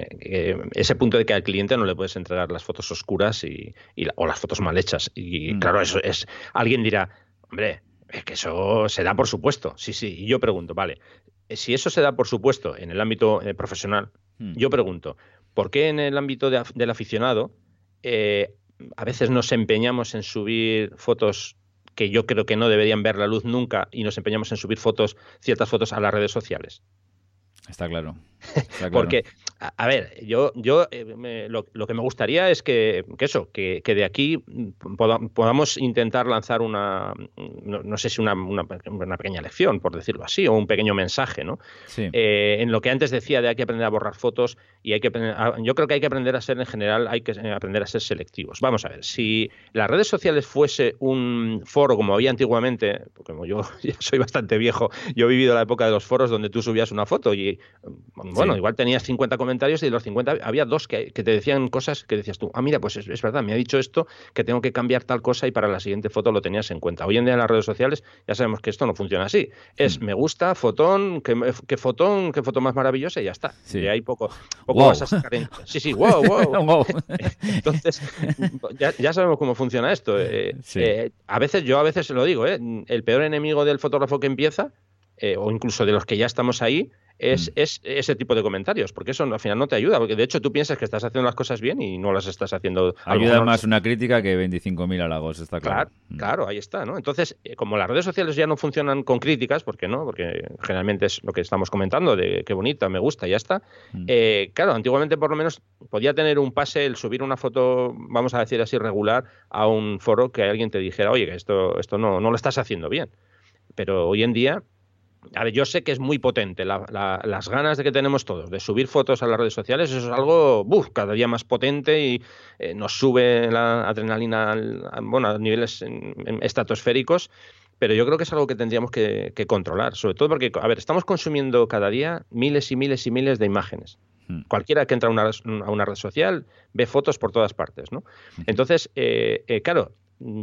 ese punto de que al cliente no le puedes entregar las fotos oscuras y, o las fotos mal hechas. Y mm. claro, eso es. Alguien dirá, hombre, es que eso se da por supuesto. Sí, sí. Y yo pregunto, vale, si eso se da por supuesto en el ámbito eh, profesional, mm. yo pregunto, ¿por qué en el ámbito del aficionado eh, a veces nos empeñamos en subir fotos que yo creo que no deberían ver la luz nunca y nos empeñamos en subir fotos, ciertas fotos a las redes sociales. Está claro. <laughs> Porque A, ver, yo, yo eh, lo, que me gustaría es que, eso, que, de aquí podamos intentar lanzar una, no, sé si una, una, pequeña lección, por decirlo así, o un pequeño mensaje, ¿no? Eh, en lo que antes decía de hay que aprender a borrar fotos y hay que yo creo que hay que aprender a ser en general, hay que aprender a ser selectivos. Vamos a ver, si las redes sociales fuese un foro como había antiguamente, porque como yo <laughs> ya soy bastante viejo, yo he vivido la época de los foros donde tú subías una foto y, bueno, igual tenías 50 comentarios y de los 50 había dos que, te decían cosas que decías tú, ah, mira, pues es, verdad, me ha dicho esto, que tengo que cambiar tal cosa y para la siguiente foto lo tenías en cuenta. Hoy en día en las redes sociales ya sabemos que esto no funciona así. Es hmm. me gusta, fotón, que, fotón, qué foto más maravillosa y ya está. Y hay poco, poco vas a sacar Sí, sí, wow, wow. <laughs> Entonces, ya, sabemos cómo funciona esto. Eh, eh, a veces, yo a veces lo digo, ¿eh? el peor enemigo del fotógrafo que empieza eh, o incluso de los que ya estamos ahí, es, mm. es, ese tipo de comentarios, porque eso al final no te ayuda, porque de hecho tú piensas que estás haciendo las cosas bien y no las estás haciendo. Ayuda más una crítica que 25.000 halagos, está claro. Mm. Claro, ahí está, ¿no? Entonces, eh, como las redes sociales ya no funcionan con críticas, porque no, porque generalmente es lo que estamos comentando, de qué bonita, me gusta, ya está. Mm. Eh, claro, antiguamente por lo menos podía tener un pase el subir una foto, vamos a decir así, regular a un foro que alguien te dijera, oye, que esto, esto no, no lo estás haciendo bien. Pero hoy en día a ver, yo sé que es muy potente las ganas de que tenemos todos de subir fotos a las redes sociales, eso es algo cada día más potente y eh, nos sube la adrenalina a, bueno, a niveles estratosféricos, pero yo creo que es algo que tendríamos que, controlar, sobre todo porque, a ver, estamos consumiendo cada día miles y miles y miles de imágenes. Hmm. Cualquiera que entra a una, a una, red social ve fotos por todas partes, ¿no? Entonces, eh, eh, claro,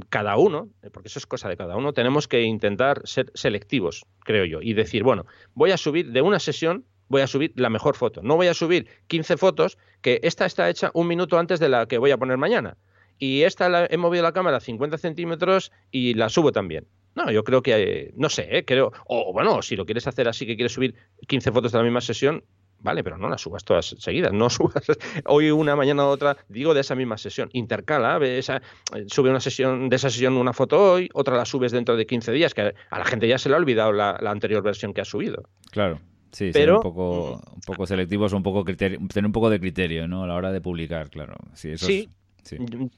cada uno, eh, porque eso es cosa de cada uno, tenemos que intentar ser selectivos, creo yo, y decir, bueno, voy a subir de una sesión, voy a subir la mejor foto. No voy a subir 15 fotos, que esta está hecha un minuto antes de la que voy a poner mañana. Y esta la, he movido la cámara 50 centímetros y la subo también. No, yo creo que, no sé, eh, creo, o bueno, si lo quieres hacer así, que quieres subir 15 fotos de la misma sesión, Vale, pero no las subas todas seguidas, no <laughs> subas hoy una, mañana otra, digo de esa misma sesión. Intercala, esa, sube una sesión, de esa sesión una foto hoy, otra la subes dentro de 15 días, que a la gente ya se le ha olvidado la, anterior versión que ha subido. Claro. Sí, pero, ser un poco, un poco selectivos, un poco tener un poco de criterio, ¿no? A la hora de publicar, claro. Sí, eso sí.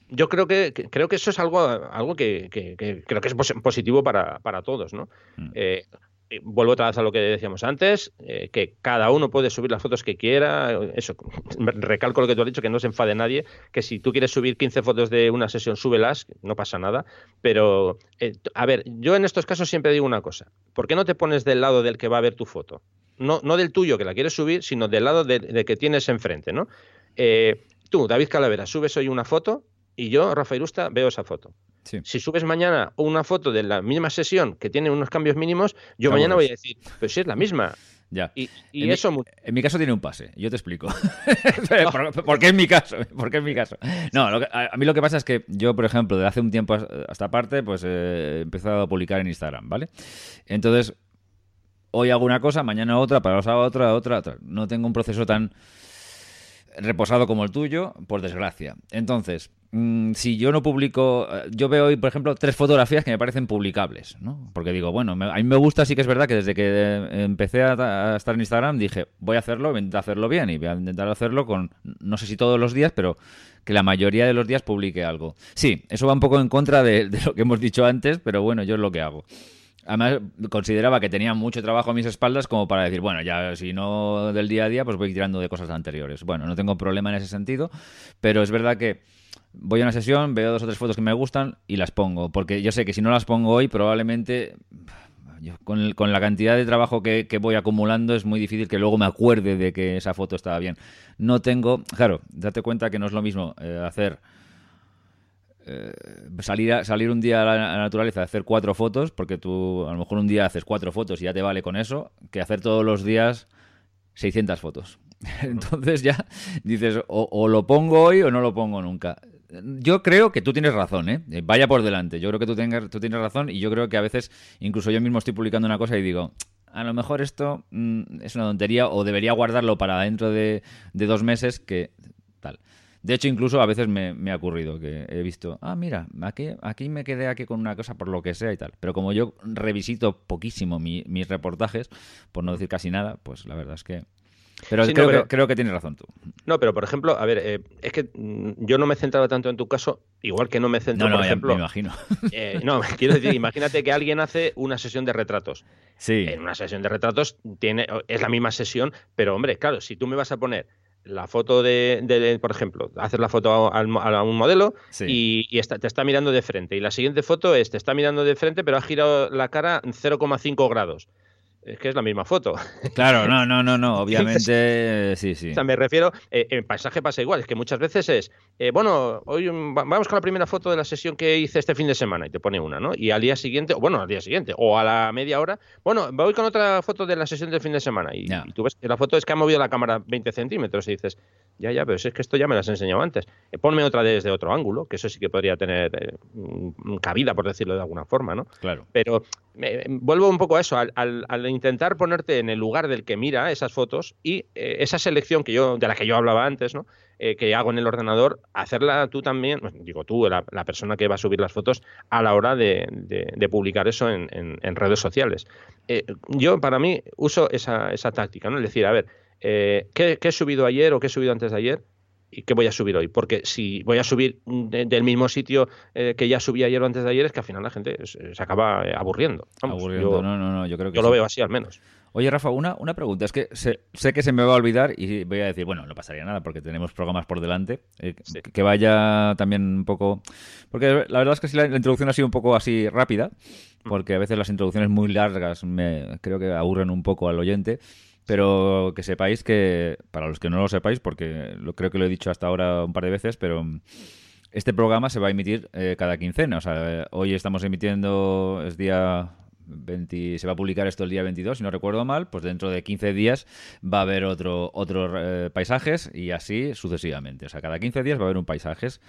Yo creo que, creo que eso es algo, algo que, creo que es positivo para, para todos, ¿no? Mm. Eh, eh, vuelvo otra vez a lo que decíamos antes, eh, que cada uno puede subir las fotos que quiera. Eso, <laughs> recalco lo que tú has dicho, que no se enfade nadie, que si tú quieres subir 15 fotos de una sesión, súbelas, no pasa nada. Pero, eh, a ver, yo en estos casos siempre digo una cosa, ¿por qué no te pones del lado del que va a ver tu foto? No, no del tuyo que la quieres subir, sino del lado de, que tienes enfrente, ¿no? tú, David Calavera, subes hoy una foto y yo, Rafael Usta, veo esa foto. Si subes mañana una foto de la misma sesión que tiene unos cambios mínimos, yo mañana voy a decir, pero si es la misma. Ya. Y, en eso. Mi, en mi caso tiene un pase, yo te explico. <laughs> <laughs> ¿Por, qué es mi caso? <laughs> ¿Por qué es mi caso? No, a, mí lo que pasa es que yo, por ejemplo, de hace un tiempo hasta aparte, pues eh, he empezado a publicar en Instagram, ¿vale? Entonces, hoy hago una cosa, mañana otra, para los otra, otra, otra. No tengo un proceso tan reposado como el tuyo, por desgracia. Entonces, Mm, si yo no publico, eh, yo veo hoy, por ejemplo, tres fotografías que me parecen publicables, ¿no? Porque digo, bueno, a mí me gusta, sí que es verdad que desde que eh, empecé a, estar en Instagram dije, voy a hacerlo, voy a intentar hacerlo bien y voy a intentar hacerlo con, no sé si todos los días, pero que la mayoría de los días publique algo. Sí, eso va un poco en contra de, de lo que hemos dicho antes, pero bueno, yo es lo que hago. Además, consideraba que tenía mucho trabajo a mis espaldas como para decir, bueno, ya si no del día a día, pues voy tirando de cosas anteriores. Bueno, no tengo problema en ese sentido, pero es verdad que voy a una sesión, veo dos o tres fotos que me gustan y las pongo. Porque yo sé que si no las pongo hoy, probablemente con, con, la cantidad de trabajo que, voy acumulando es muy difícil que luego me acuerde de que esa foto estaba bien. No tengo, claro, date cuenta que no es lo mismo eh, hacer eh, salir, salir un día a la, naturaleza, hacer cuatro fotos, porque tú a lo mejor un día haces cuatro fotos y ya te vale con eso, que hacer todos los días 600 fotos. <laughs> Entonces ya dices, o, lo pongo hoy o no lo pongo nunca yo creo que tú tienes razón, ¿eh? ¿eh? Vaya por delante. Yo creo que tú, tienes razón y yo creo que a veces incluso yo mismo estoy publicando una cosa y digo, a lo mejor esto mm, es una tontería o debería guardarlo para dentro de, dos meses que tal. De hecho, incluso a veces me, ha ocurrido que he visto, ah, mira, aquí, aquí me quedé aquí con una cosa por lo que sea y tal. Pero como yo revisito poquísimo mis reportajes, por no decir casi nada, pues la verdad es que Pero, Sí, no, creo, pero- Que, creo que tienes razón tú. No, pero por ejemplo, a ver, eh, es que mm, yo no me he centrado tanto en tu caso, igual que no me centro, No, no, por ejemplo. me imagino. <laughs> eh, no, quiero decir, imagínate que alguien hace una sesión de retratos. Sí, En una sesión de retratos tiene, es la misma sesión, pero hombre, claro, si tú me vas a poner la foto de, de- por ejemplo, haces la foto a, a un modelo sí. y, y está- te está mirando de frente. Y la siguiente foto es, te está mirando de frente, pero ha girado la cara 0,5 grados. Es que es la misma foto. <laughs> Claro, no, no, no, no. Obviamente, sí, sí. O sea, me refiero, eh, en paisaje pasa igual, es que muchas veces es, eh, bueno, hoy va- vamos con la primera foto de la sesión que hice este fin de semana y te pone una, ¿no? Y al día siguiente, o bueno, al día siguiente, o a la media hora, bueno, voy con otra foto de la sesión del fin de semana y, tú ves que la foto es que ha movido la cámara 20 centímetros y dices, ya, ya, pero si es que esto ya me las he enseñado antes. Eh, ponme otra desde otro ángulo, que eso sí que podría tener eh, cabida, por decirlo de alguna forma, ¿no? Claro. Pero eh, vuelvo un poco a eso, al, al- al intentar ponerte en el lugar del que mira esas fotos y eh, esa selección que yo, de la que yo hablaba antes, ¿no? Eh, que hago en el ordenador, hacerla tú también, pues, digo tú, la, persona que va a subir las fotos a la hora de, publicar eso en, redes sociales. Eh, yo, para mí, uso esa, esa táctica, ¿no? Es decir, a ver, ¿qué, qué he subido ayer o qué he subido antes de ayer? ¿Y qué voy a subir hoy? Porque si voy a subir de- del mismo sitio eh, que ya subí ayer o antes de ayer, es que al final la gente se, se acaba eh, aburriendo. Vamos, Aburriendo. Yo, no, no, no, yo creo que yo lo veo así al menos. Oye, Rafa, una, una pregunta. Es que sé, sé que se me va a olvidar y voy a decir, bueno, no pasaría nada porque tenemos programas por delante. eh, Sí. Que vaya también un poco. Porque la verdad es que sí, la, la introducción ha sido un poco así rápida, porque a veces las introducciones muy largas me creo que aburren un poco al oyente. Pero que sepáis que, para los que no lo sepáis, porque lo, creo que lo he dicho hasta ahora un par de veces, pero este programa se va a emitir eh, cada quincena. O sea, eh, hoy estamos emitiendo, es día 20, se va a publicar esto el día 22, si no recuerdo mal, pues dentro de 15 días va a haber otro otros eh, paisajes y así sucesivamente. O sea, cada 15 días va a haber un paisajes,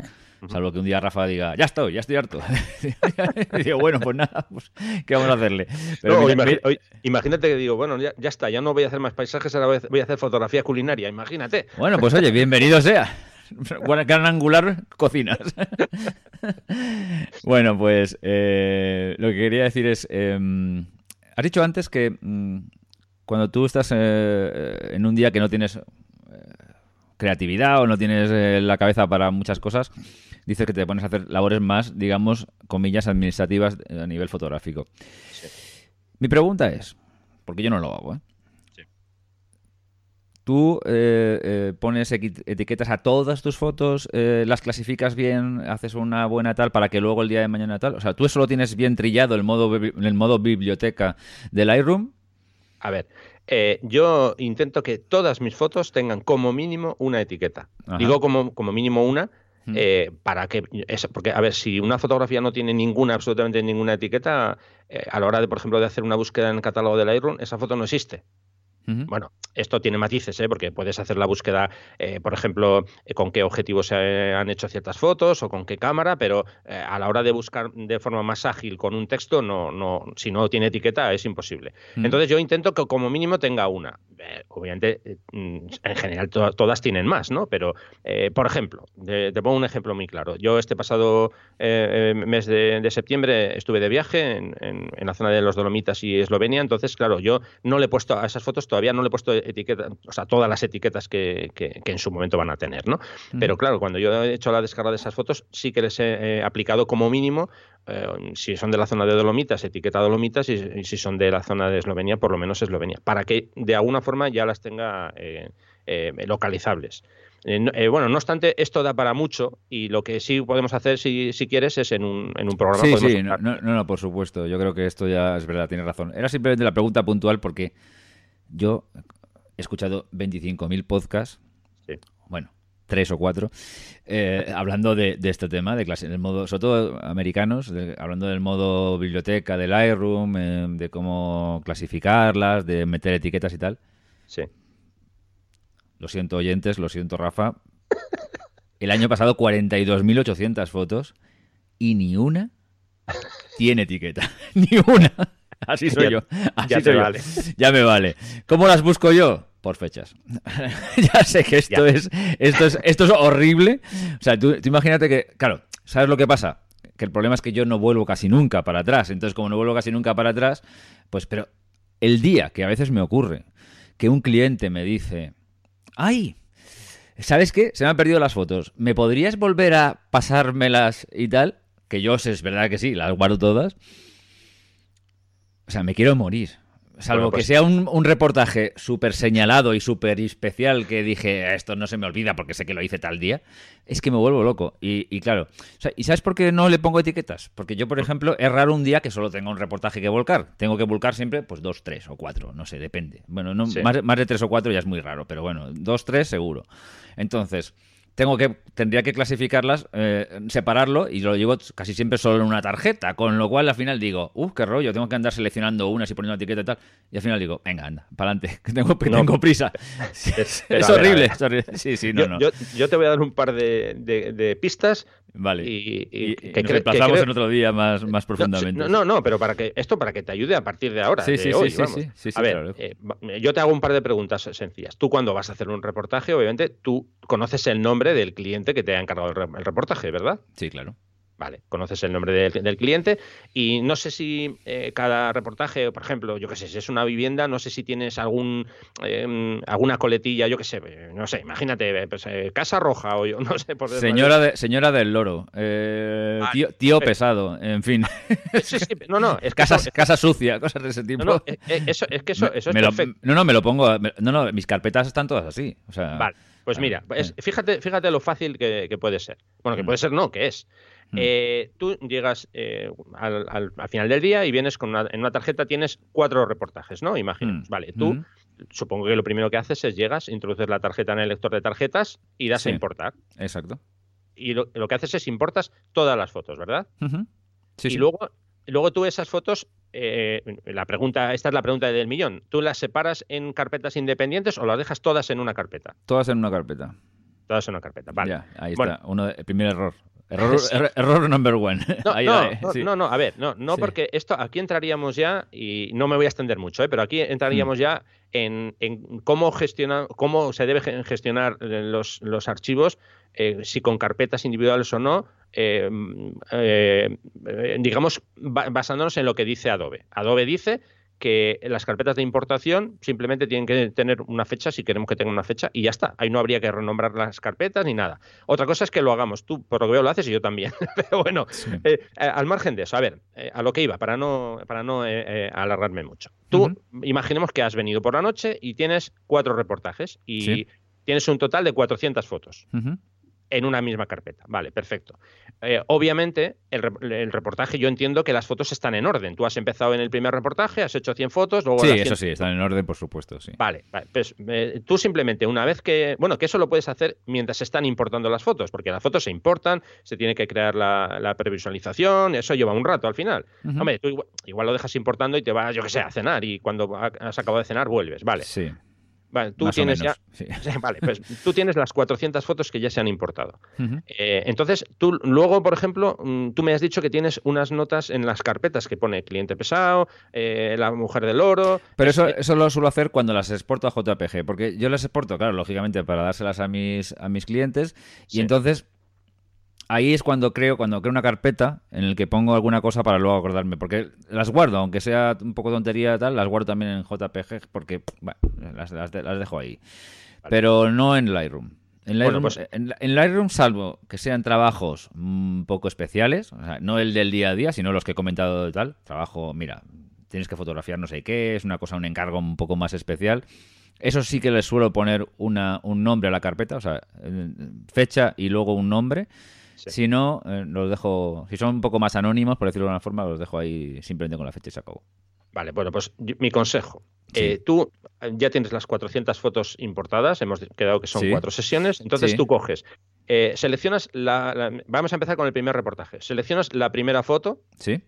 salvo que un día Rafa diga, ya estoy, ya estoy harto. <laughs> y digo, bueno, pues nada, pues, ¿qué vamos a hacerle? Pero No, mira, imagi- mira- oye, imagínate que digo, bueno, ya, ya está, ya no voy a hacer más paisajes, ahora voy a- voy a hacer fotografía culinaria, imagínate. Bueno, pues oye, bienvenido sea. <laughs> Gran angular, cocinas. <laughs> bueno, pues eh, lo que quería decir es, eh, has dicho antes que mm, cuando tú estás eh, en un día que no tienes eh, creatividad o no tienes la cabeza para muchas cosas, dices que te pones a hacer labores más, digamos, comillas, administrativas a nivel fotográfico. Mi pregunta es, porque yo no lo hago, ¿eh? ¿Tú eh, eh, pones etiquetas a todas tus fotos, eh, las clasificas bien, haces una buena tal para que luego el día de mañana tal? O sea, ¿tú eso lo tienes bien trillado el modo, el modo biblioteca del Lightroom? A ver, eh, yo intento que todas mis fotos tengan como mínimo una etiqueta. Ajá. Digo como, como mínimo una, eh, para que. es- porque, a ver, si una fotografía no tiene ninguna, absolutamente ninguna etiqueta, eh, a la hora de, por ejemplo, de hacer una búsqueda en el catálogo de Lightroom, esa foto no existe. Bueno, esto tiene matices, ¿eh? porque puedes hacer la búsqueda, eh, por ejemplo, eh, con qué objetivo se han hecho ciertas fotos o con qué cámara, pero eh, a la hora de buscar de forma más ágil con un texto, no, no, si no tiene etiqueta es imposible. Mm. Entonces yo intento que como mínimo tenga una. Eh, obviamente, mm, en general to- todas tienen más, ¿no? Pero, eh, por ejemplo, te, te pongo un ejemplo muy claro. Yo este pasado mes de, de septiembre estuve de viaje en, en- en la zona de los Dolomitas y Eslovenia, entonces, claro, yo no le he puesto a esas fotos, todavía no le he puesto etiqueta, o sea, todas las etiquetas que, que- que en su momento van a tener, ¿no? Pero claro, cuando yo he hecho la descarga de esas fotos, sí que les he eh, aplicado como mínimo, eh, si son de la zona de Dolomitas, etiqueta Dolomitas, y, y si son de la zona de Eslovenia, por lo menos Eslovenia, para que de alguna forma ya las tenga eh, eh, localizables. Eh, no- bueno, no obstante, esto da para mucho y lo que sí podemos hacer, si, si quieres, es en un, en un programa. Sí, sí, no, no, no, por supuesto. Yo creo que esto ya es verdad, tienes razón. Era simplemente la pregunta puntual porque yo he escuchado 25.000 podcasts, Sí. bueno, tres o cuatro, eh, hablando de, de este tema, de clase, del modo, sobre todo americanos, de- hablando del modo biblioteca del Lightroom, eh, de cómo clasificarlas, de meter etiquetas y tal. Sí. Lo siento, oyentes, lo siento, Rafa. El año pasado 42.800 fotos y ni una tiene etiqueta. <laughs> ni una. <laughs> Así <laughs> soy Ya- yo. Así ya te soy yo. vale. <laughs> Ya me vale. ¿Cómo las busco yo? Por fechas. ya sé que esto Ya. es, esto es esto es horrible. O sea, tú, tú imagínate que, claro, ¿sabes lo que pasa? Que el problema es que yo no vuelvo casi nunca para atrás. Entonces, como no vuelvo casi nunca para atrás, pues, pero el día que a veces me ocurre que un cliente me dice, ¡Ay! ¿Sabes qué? Se me han perdido las fotos. ¿Me podrías volver a pasármelas y tal? Que yo sé, es verdad que sí, las guardo todas. O sea, me quiero morir. Salvo pues que sea un, un reportaje súper señalado y súper especial que dije, esto no se me olvida porque sé que lo hice tal día, es que me vuelvo loco. Y, y claro, o sea, ¿y sabes por qué no le pongo etiquetas? Porque yo, por ejemplo, es raro un día que solo tenga un reportaje que volcar. Tengo que volcar siempre, pues dos, tres o cuatro, no sé, depende. Bueno, no, Sí. más, más de tres o cuatro ya es muy raro, pero bueno, dos, tres seguro. Entonces, tengo que tendría que clasificarlas, eh, separarlo y lo llevo casi siempre solo en una tarjeta, con lo cual al final digo, uff, qué rollo, tengo que andar seleccionando unas y poniendo una etiqueta y tal, y al final digo, venga, anda, para adelante, <laughs> que tengo, que No. tengo prisa. <laughs> Es- horrible, ver. es horrible. Sí, sí, no, yo, no. yo- yo te voy a dar un par de, de- de pistas vale. y, y Y, que nos que emplazamos creo- en otro día más, más No, profundamente. sí, No, no, pero para que esto para que te ayude a partir de ahora. Sí, de sí, sí, hoy, sí, vamos. a ver, claro. eh, yo te hago un par de preguntas sencillas. Tú cuando vas a hacer un reportaje, obviamente, tú conoces el nombre del cliente que te ha encargado el reportaje, ¿verdad? Sí, claro. Vale, conoces el nombre del, del cliente y no sé si eh, cada reportaje, por ejemplo, yo qué sé, si es una vivienda, no sé si tienes algún eh, alguna coletilla, yo qué sé, eh, no sé, imagínate, eh, pues, eh, Casa Roja o yo <laughs> no sé. Por Señora, de, señora del loro, tío, pesado, en fin, Sí, sí, no, no, es que casa, eso- casa sucia, cosas de ese tipo. no, no, eso, es que eso, Me- eso es lo- no, no, me lo pongo. me- no, no, mis carpetas están todas así. O sea, Vale, pues mira, es- eh. fíjate, fíjate lo fácil que, que puede ser. Bueno, que Mm. puede ser no, que es. Mm. Eh, tú llegas eh, al, al- al final del día y vienes con una, en una tarjeta, tienes cuatro reportajes, ¿no? Imaginemos. Mm. Vale, tú Mm. supongo que lo primero que haces es llegas, introduces la tarjeta en el lector de tarjetas y das Sí. a importar. Exacto. Y lo, lo que haces es importas todas las fotos, ¿verdad? Sí, y sí. luego, luego tú esas fotos, eh, la pregunta, esta es la pregunta del millón. ¿Tú las separas en carpetas independientes o las dejas todas en una carpeta? Todas en una carpeta. Todas en una carpeta. Vale. Ya, ahí Bueno. está. Uno el primer error. Error, <laughs> er- error number one. <laughs> No, Ahí, no, ahí, no, sí. no, no, a ver, no, no Sí. porque esto aquí entraríamos ya, y no me voy a extender mucho, ¿eh? pero aquí entraríamos Mm. ya en, en cómo gestionar, cómo se debe ge- gestionar eh, los, los archivos, eh, si con carpetas individuales o no, eh, eh, digamos, ba- basándonos en lo que dice Adobe. Adobe dice que las carpetas de importación simplemente tienen que tener una fecha si queremos que tenga una fecha y ya está. Ahí no habría que renombrar las carpetas ni nada. Otra cosa es que lo hagamos. Tú, por lo que veo, lo haces y yo también. <laughs> Pero bueno, Sí. eh, eh, al margen de eso, a ver, eh, a lo que iba, para no, para no eh, alargarme mucho. Tú, imaginemos que has venido por la noche y tienes cuatro reportajes y Sí. tienes un total de 400 fotos. En una misma carpeta. Vale, perfecto. Eh, obviamente, el, el reportaje, yo entiendo que las fotos están en orden. Tú has empezado en el primer reportaje, has hecho 100 fotos, luego Sí, las eso 100 sí, están en orden, por supuesto, sí. Vale, vale, pues eh, tú simplemente una vez que, bueno, que eso lo puedes hacer mientras se están importando las fotos, porque las fotos se importan, se tiene que crear la, la previsualización, eso lleva un rato al final. Ujú. Hombre, tú igual, igual lo dejas importando y te vas, yo que sé, a cenar y cuando ha- has acabado de cenar vuelves, vale. Sí, Vale, tú más tienes ya, menos, sí. Sí, <laughs> vale, pues tú tienes las 400 fotos que ya se han importado. Eh, entonces, tú luego, por ejemplo, mm, tú me has dicho que tienes unas notas en las carpetas que pone cliente pesado, eh, la mujer del oro. Pero es- eso, eso lo suelo hacer cuando las exporto a JPG, porque yo las exporto, claro, lógicamente para dárselas a mis, a mis clientes, y Sí. entonces ahí es cuando creo, cuando creo una carpeta en el que pongo alguna cosa para luego acordarme, porque las guardo, aunque sea un poco tontería y tal, las guardo también en JPG, porque bueno, las, las de- las dejo ahí. Vale. Pero no en Lightroom. En Bueno, Lightroom, pues- en, en Lightroom, salvo que sean trabajos un poco especiales, o sea, no el del día a día, sino los que he comentado de tal, trabajo, mira, tienes que fotografiar no sé qué, es una cosa, un encargo un poco más especial. Eso sí que les suelo poner una, un nombre a la carpeta, o sea, eh, fecha y luego un nombre. Sí. Si no, eh, los dejo, si son un poco más anónimos, por decirlo de alguna forma, los dejo ahí simplemente con la fecha y se acabó. Vale, bueno, pues mi consejo. Sí. Eh, tú eh, ya tienes las 400 fotos importadas, hemos quedado que son Sí. cuatro sesiones, entonces Sí. tú coges, eh, seleccionas la, la- Vamos a empezar con el primer reportaje. Seleccionas la primera foto, ¿Sí?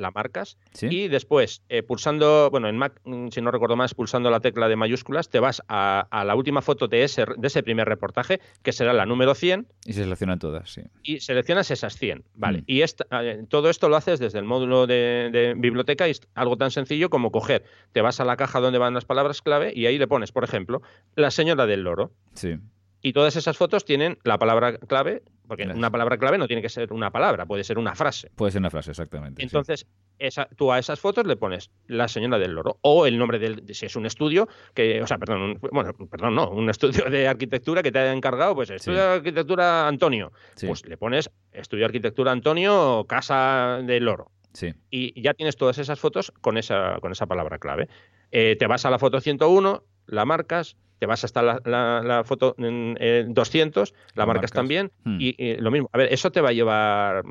La marcas, ¿Sí? y después, eh, pulsando, bueno, en Mac, mm, si no recuerdo más, pulsando la tecla de mayúsculas, te vas a, a la última foto de ese, de ese primer reportaje, que será la número 100, Y se seleccionan todas, sí. y seleccionas esas 100. Vale. Mm. Y esta- eh, todo esto lo haces desde el módulo de, de biblioteca y es algo tan sencillo como coger, te vas a la caja donde van las palabras clave y ahí le pones, por ejemplo, la señora del loro. Sí. Y todas esas fotos tienen la palabra clave porque una palabra clave no tiene que ser una palabra, puede ser una frase. Puede ser una frase, exactamente. Entonces, esa, tú a esas fotos le pones la señora del loro o el nombre del, si es un estudio, que, o sea, perdón, bueno, perdón, no, un estudio de arquitectura que te haya encargado, pues estudio de arquitectura Antonio. Pues le pones estudio de arquitectura Antonio, casa del loro. Sí. Y ya tienes todas esas fotos con esa, con esa palabra clave. Eh, te vas a la foto 101, la marcas, te vas hasta la, la, foto en, 200, la marcas, también, hmm. y, lo mismo. A ver, ¿eso te va a llevar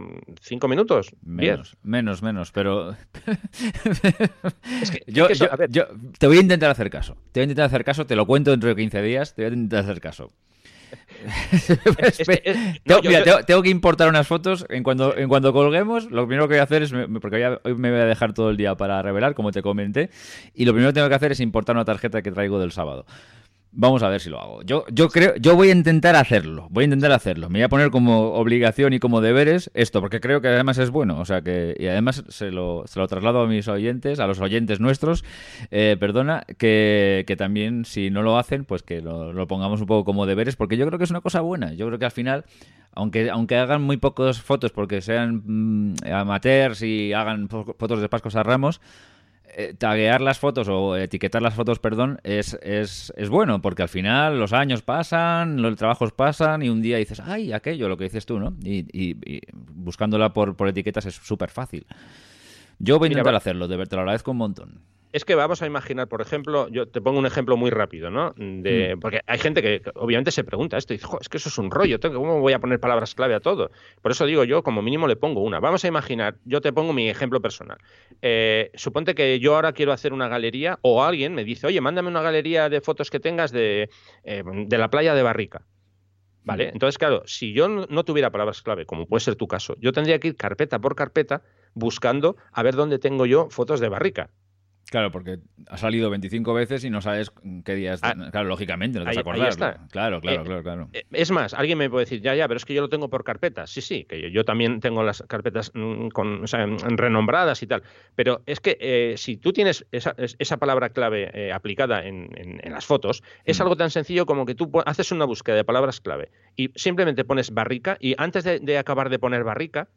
cinco minutos? Menos, menos, menos, pero... <laughs> es que, yo, te voy a intentar hacer caso. Te voy a intentar hacer caso, te lo cuento dentro de 15 días, te voy a intentar hacer caso. Tengo, que importar unas fotos en cuando, en cuando colguemos. Lo primero que voy a hacer es, porque hoy me voy a dejar todo el día para revelar, como te comenté, y lo primero que tengo que hacer es importar una tarjeta que traigo del sábado. Vamos a ver si lo hago. Yo, yo creo, yo voy a intentar hacerlo. Voy a intentar hacerlo. Me voy a poner como obligación y como deberes esto, porque creo que además es bueno. O sea que, y además se lo, se lo traslado a mis oyentes, a los oyentes nuestros, eh, perdona, que, que, también si no lo hacen, pues que lo, pongamos un poco como deberes, porque yo creo que es una cosa buena. Yo creo que al final, aunque, aunque hagan muy pocas fotos porque sean mm, amateurs y hagan fotos de Pascos a Ramos, eh, taguear las fotos o etiquetar las fotos, perdón, es, es, es, bueno, porque al final los años pasan, los trabajos pasan y un día dices, ay, aquello, lo que dices tú, ¿no? Y, y, buscándola por, por etiquetas es súper fácil. Yo voy a intentar hacerlo, de verdad, te lo agradezco un montón es que vamos a imaginar, por ejemplo, yo te pongo un ejemplo muy rápido, ¿no? De, mm. Porque hay gente que obviamente se pregunta esto y dice, es que eso es un rollo, ¿cómo voy a poner palabras clave a todo? Por eso digo yo, como mínimo le pongo una. Vamos a imaginar, yo te pongo mi ejemplo personal. Eh, suponte que yo ahora quiero hacer una galería o alguien me dice, oye, mándame una galería de fotos que tengas de, eh, de la playa de Barrica. ¿Vale? Mm. Entonces, claro, si yo no tuviera palabras clave, como puede ser tu caso, yo tendría que ir carpeta por carpeta buscando a ver dónde tengo yo fotos de Barrica. Claro, porque ha salido 25 veces y no sabes qué días. Ah, claro, lógicamente, no te vas a acordar. Claro, claro, eh, claro, claro. Eh, es más, alguien me puede decir, ya, ya, pero es que yo lo tengo por carpetas. Sí, sí, que yo, también tengo las carpetas mm, con, renombradas y tal. Pero es que eh, si tú tienes esa, esa palabra clave aplicada en, las fotos, es mm. algo tan sencillo como que tú haces una búsqueda de palabras clave y simplemente pones barrica y antes de, de acabar de poner barrica,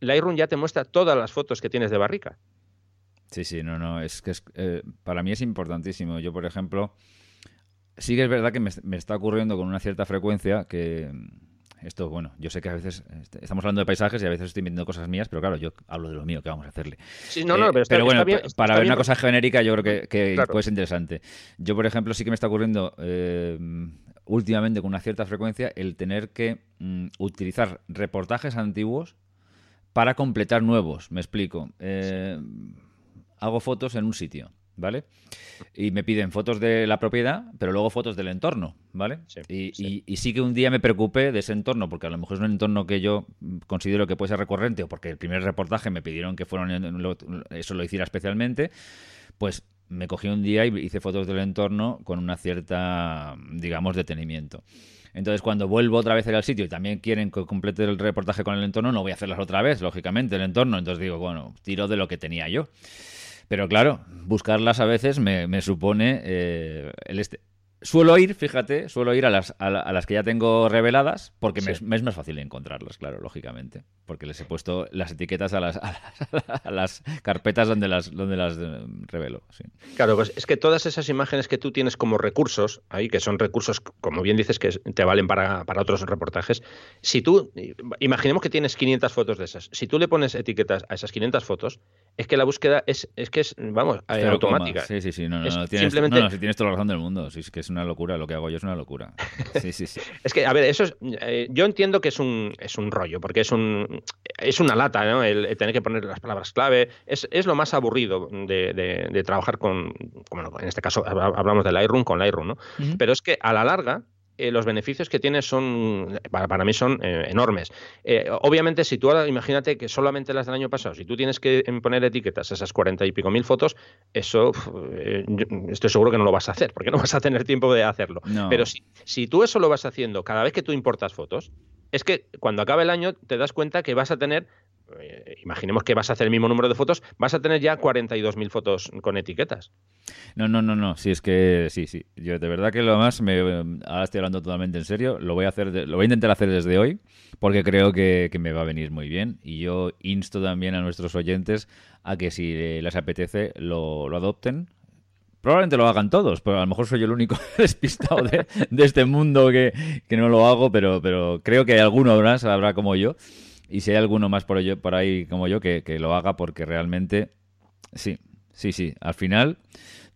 Lightroom ya te muestra todas las fotos que tienes de barrica. Sí, sí, no, no, es que es, eh, para mí es importantísimo. Yo, por ejemplo, sí que es verdad que me, está ocurriendo con una cierta frecuencia que esto, bueno, yo sé que a veces estamos hablando de paisajes y a veces estoy viendo cosas mías, pero claro, yo hablo de lo mío, ¿qué vamos a hacerle? Sí, no, no, pero, eh, bueno, para ver una cosa genérica yo creo que, puede ser interesante. Yo, por ejemplo, sí que me está ocurriendo eh, últimamente con una cierta frecuencia el tener que mm, utilizar reportajes antiguos para completar nuevos, me explico. Eh, hago fotos en un sitio, ¿vale? Y me piden fotos de la propiedad, pero luego fotos del entorno, ¿vale? y, sí. Y, sí que un día me preocupé de ese entorno, porque a lo mejor es un entorno que yo considero que puede ser recurrente, o porque el primer reportaje me pidieron que fueron eso lo hiciera especialmente, pues me cogí un día y hice fotos del entorno con una cierta, digamos, detenimiento. Entonces, cuando vuelvo otra vez al sitio y también quieren que complete el reportaje con el entorno, no voy a hacerlas otra vez, lógicamente, el entorno. Entonces digo, bueno, tiro de lo que tenía yo. Pero claro, buscarlas a veces me, me supone eh, el este. Suelo ir, fíjate, suelo ir a las, a, las que ya tengo reveladas porque me, es más fácil encontrarlas, claro, lógicamente. Porque les he puesto las etiquetas a las, a las, carpetas donde las, donde las eh, revelo. Claro, pues es que todas esas imágenes que tú tienes como recursos, ahí, que son recursos, como bien dices, que te valen para, para otros reportajes, si tú, imaginemos que tienes 500 fotos de esas, si tú le pones etiquetas a esas 500 fotos, es que la búsqueda es, es que es, vamos, automática. Sí, sí, sí, no, no, tienes, simplemente... no, si tienes toda la razón del mundo, sí, es que es una locura, lo que hago yo es una locura. Sí, sí, sí. <laughs> es que, a ver, eso es, eh, yo entiendo que es un, es un rollo, porque es un es una lata, ¿no? El, tener que poner las palabras clave. Es, es lo más aburrido de, de, trabajar con, bueno, en este caso hablamos del Lightroom con Lightroom, ¿no? Pero es que a la larga, eh, los beneficios que tiene son, para, mí son eh, enormes. Eh, obviamente, si tú ahora, imagínate que solamente las del año pasado, si tú tienes que poner etiquetas a esas cuarenta y pico mil fotos, eso estoy seguro que no lo vas a hacer, porque no vas a tener tiempo de hacerlo. Pero si, si tú eso lo vas haciendo cada vez que tú importas fotos, es que cuando acabe el año te das cuenta que vas a tener eh, imaginemos que vas a hacer el mismo número de fotos, vas a tener ya 42.000 fotos con etiquetas. No, no, no, no. Sí, es que sí, sí. Yo de verdad que lo más, me, ahora estoy hablando totalmente en serio, lo voy a hacer, lo voy a intentar hacer desde hoy porque creo que, me va a venir muy bien y yo insto también a nuestros oyentes a que si les apetece lo, adopten, Probablemente lo hagan todos, pero a lo mejor soy el único <laughs> despistado de, este mundo que, no lo hago, pero, pero creo que alguno más habrá como yo. Y si hay alguno más por, por ahí como yo, que, lo haga porque realmente, sí, sí, sí, al final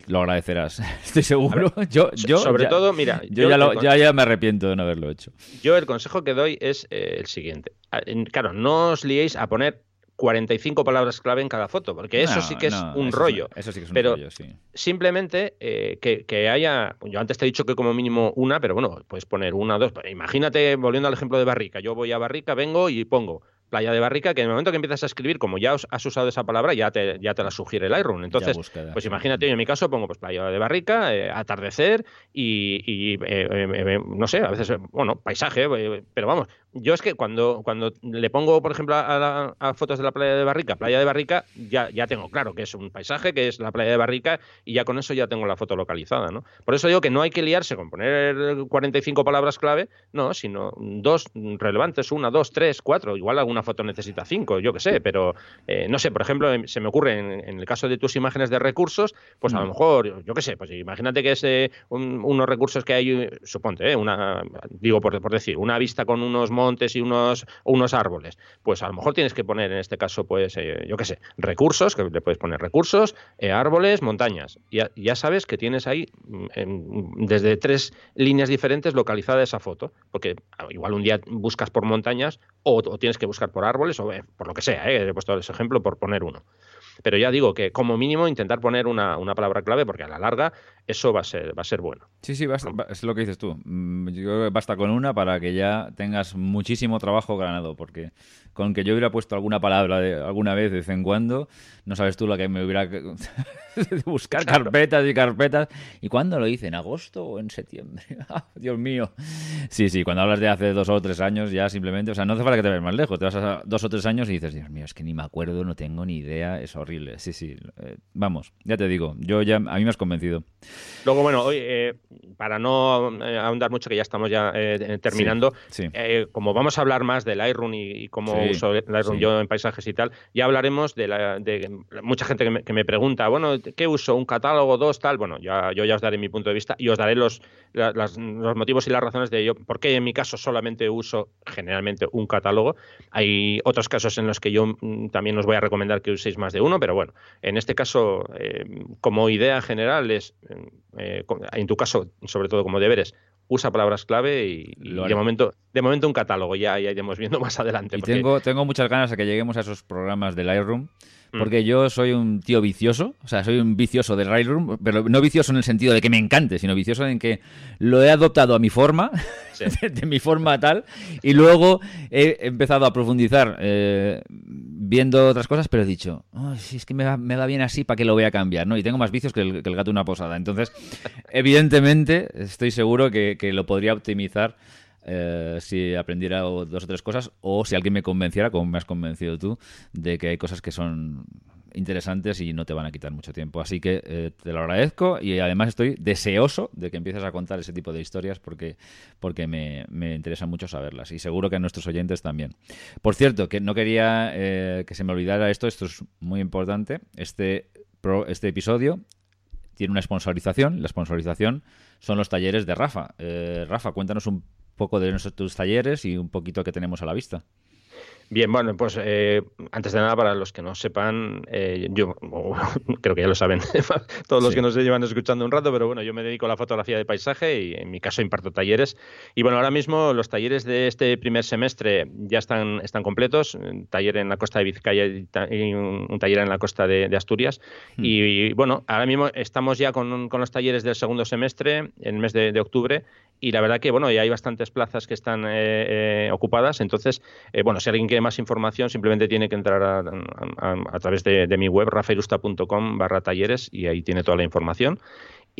lo agradecerás, <laughs> estoy seguro. yo, yo, sobre todo, mira, yo, ya, ya, me arrepiento de no haberlo hecho. Yo el consejo que doy es eh, el siguiente. Ah, claro, no os liéis a poner 45 palabras clave en cada foto, porque eso sí que es un rollo. eso sí que es un pero rollo, sí. Simplemente eh, que, haya, yo antes te he dicho que como mínimo una, pero bueno, puedes poner una, dos. Imagínate, volviendo al ejemplo de Barrica, yo voy a Barrica, vengo y pongo Playa de Barrica, que en el momento que empiezas a escribir, como ya has usado esa palabra, ya te, ya te la sugiere el Lightroom. Entonces, pues imagínate, yo en mi caso pongo pues Playa de Barrica, eh, atardecer y, eh, eh, no sé, a veces, bueno, paisaje, pero vamos, yo es que cuando, cuando le pongo, por ejemplo, a, fotos de la playa de Barrica, playa de Barrica, ya, ya tengo claro que es un paisaje, que es la playa de Barrica, y ya con eso ya tengo la foto localizada, ¿no? Por eso digo que no hay que liarse con poner 45 palabras clave, no, sino dos relevantes, una, dos, tres, cuatro, igual alguna foto necesita cinco, yo qué sé, pero eh, no sé, por ejemplo, em, se me ocurre en, el caso de tus imágenes de recursos, pues a lo mm. mejor, yo qué sé, pues imagínate que es eh, unos recursos que hay, suponte, eh, una, digo por, por decir, una vista con unos montes y unos, unos árboles, pues a lo mejor tienes que poner en este caso, pues, yo qué sé, recursos, que le puedes poner recursos, árboles, montañas. Ya, ya sabes que tienes ahí mm, desde tres líneas diferentes localizada esa foto, porque ah, igual un día buscas por montañas o, o tienes que buscar por árboles o eh, por lo que sea, eh, he puesto ese ejemplo por poner uno. Pero ya digo que como mínimo intentar poner una, una, palabra clave porque a la larga eso va a ser, va a ser bueno. Sí, sí, es lo que dices tú. Mm, yo creo que basta con una para que ya tengas muchísimo trabajo ganado porque con que yo hubiera puesto alguna palabra de, alguna vez de vez en cuando, no sabes tú la que me hubiera <laughs> buscar carpetas y carpetas. ¿Y cuándo lo hice? ¿En agosto o en septiembre? <laughs> Ah, Dios mío. Sí, sí, cuando hablas de hace dos o tres años ya simplemente, o sea, no hace falta que te vayas más lejos, te vas a dos o tres años y dices, Dios mío, es que ni me acuerdo, no tengo ni idea, es horrible. Sí, sí, eh, vamos, ya te digo, yo ya, a mí me has convencido. Luego, bueno, hoy, eh, para no eh, ahondar mucho, que ya estamos ya terminando, como vamos a hablar más del Lightroom y, cómo uso Lightroom yo en paisajes y tal, ya hablaremos de, la, de mucha gente que me, que me pregunta, bueno, ¿qué uso? ¿Un catálogo? ¿Dos? Tal. Bueno, ya, yo ya os daré mi punto de vista y os daré los, los motivos y las razones de ello. ¿Por qué en mi caso solamente uso generalmente un catálogo? Hay otros casos en los que yo mm, también os voy a recomendar que uséis más de uno, pero bueno, en este caso, eh, como idea general es, eh, en tu caso, sobre todo como deberes, usa palabras clave y, de momento de momento un catálogo ya, ya iremos viendo <laughs> más adelante. Y tengo, tengo muchas ganas de que lleguemos a esos programas de Lightroom Mm. porque yo soy un tío vicioso, o sea, soy un vicioso del Lightroom, pero no vicioso en el sentido de que me encante, sino vicioso en que lo he adoptado a mi forma, <laughs> de, mi forma tal, y luego he empezado a profundizar eh, viendo otras cosas, pero he dicho, si es que me va, bien así, ¿para qué lo voy a cambiar? ¿no? Y tengo más vicios que el, gato de una posada. Entonces, <laughs> evidentemente, estoy seguro que, que lo podría optimizar eh, si aprendiera dos o tres cosas o si alguien me convenciera, como me has convencido tú, de que hay cosas que son interesantes y no te van a quitar mucho tiempo. Así que eh, te lo agradezco y además estoy deseoso de que empieces a contar ese tipo de historias porque, porque me, me interesa mucho saberlas y seguro que a nuestros oyentes también. Por cierto, que no quería eh, que se me olvidara esto, esto es muy importante. Este, este episodio tiene una sponsorización. La sponsorización son los talleres de Rafa. Rafa, cuéntanos un poco de nuestros talleres y un poquito que tenemos a la vista. Bien, bueno, pues eh, antes de nada, para los que no sepan, eh, yo <laughs> creo que ya lo saben <laughs> todos los que nos llevan escuchando un rato, pero bueno, yo me dedico a la fotografía de paisaje y en mi caso imparto talleres. Y bueno, ahora mismo los talleres de este primer semestre ya están, están completos, un taller en la costa de Vizcaya y un taller en la costa de, Asturias. Hmm. Y, bueno, ahora mismo estamos ya con, con, los talleres del segundo semestre, en el mes de, octubre, y la verdad que bueno, ya hay bastantes plazas que están eh, ocupadas, entonces, bueno, si alguien quiere más información, simplemente tiene que entrar a, través de, mi web, rafaelusta.com barra talleres y ahí tiene toda la información.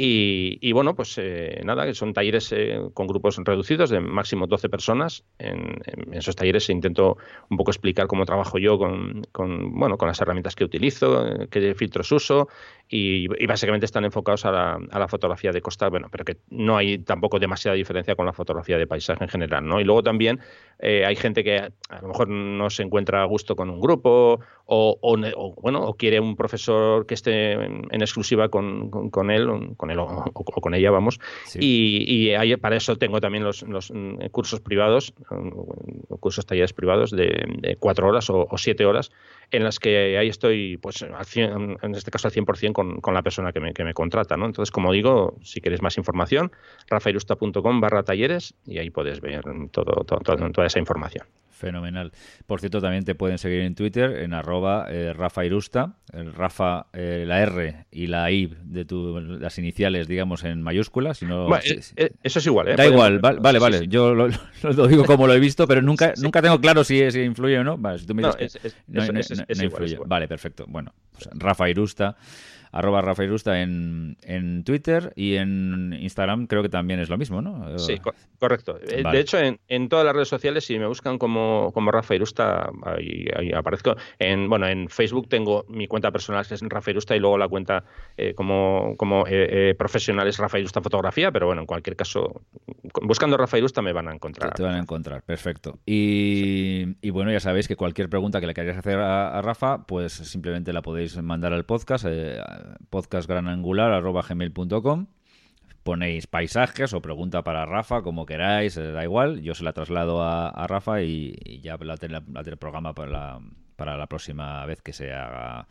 Y, bueno, pues eh, nada, son talleres eh, con grupos reducidos de máximo 12 personas. En, esos talleres intento un poco explicar cómo trabajo yo con, bueno, con las herramientas que utilizo, eh, qué filtros uso y, básicamente están enfocados a la, fotografía de costa, bueno, pero que no hay tampoco demasiada diferencia con la fotografía de paisaje en general, ¿no? Y luego también hay gente que a lo mejor no se encuentra a gusto con un grupo o, bueno, o quiere un profesor que esté en, exclusiva con, con, él, con él o, con ella, vamos. Y, y para eso tengo también los, los mm, cursos privados, mm, cursos talleres privados de, cuatro horas o, siete horas, en las que ahí estoy, pues, en este caso al 100% con, con la persona que me, que me contrata, ¿no? Entonces, como digo, si queréis más información, rafairusta.com barra talleres y ahí puedes ver todo, toda esa información. Fenomenal. Por cierto, también te pueden seguir en Twitter en arroba eh, Rafa Irusta, el Rafa, eh, la R y la I de tu, las iniciales, digamos, en mayúsculas. Sino, eh, eso es igual, ¿eh? Da igual, vale, vale. Yo lo, digo como lo he visto, pero nunca, <laughs> nunca tengo claro si, influye o no. Vale, si tú me dices no, influye. Vale, perfecto. Bueno, pues Rafa Irusta arroba Rafael Rusta en, en Twitter y en Instagram creo que también es lo mismo, ¿no? Sí, correcto. Eh, de hecho, en, en, todas las redes sociales, si me buscan como, como Rafael ahí, aparezco. En, bueno, en Facebook tengo mi cuenta personal que es Rafael Rusta y luego la cuenta eh, como, como eh, profesional es Rafael Rusta Fotografía, pero bueno, en cualquier caso, buscando Rafael Rusta me van a encontrar. Te, van a encontrar, perfecto. Y, y, bueno, ya sabéis que cualquier pregunta que le queráis hacer a, Rafa, pues simplemente la podéis mandar al podcast podcastgranangular.gmail.com ponéis paisajes o pregunta para Rafa, como queráis, eh, da igual, yo se la traslado a, Rafa y, ya la, la, la, el programa para la, para la próxima vez que se haga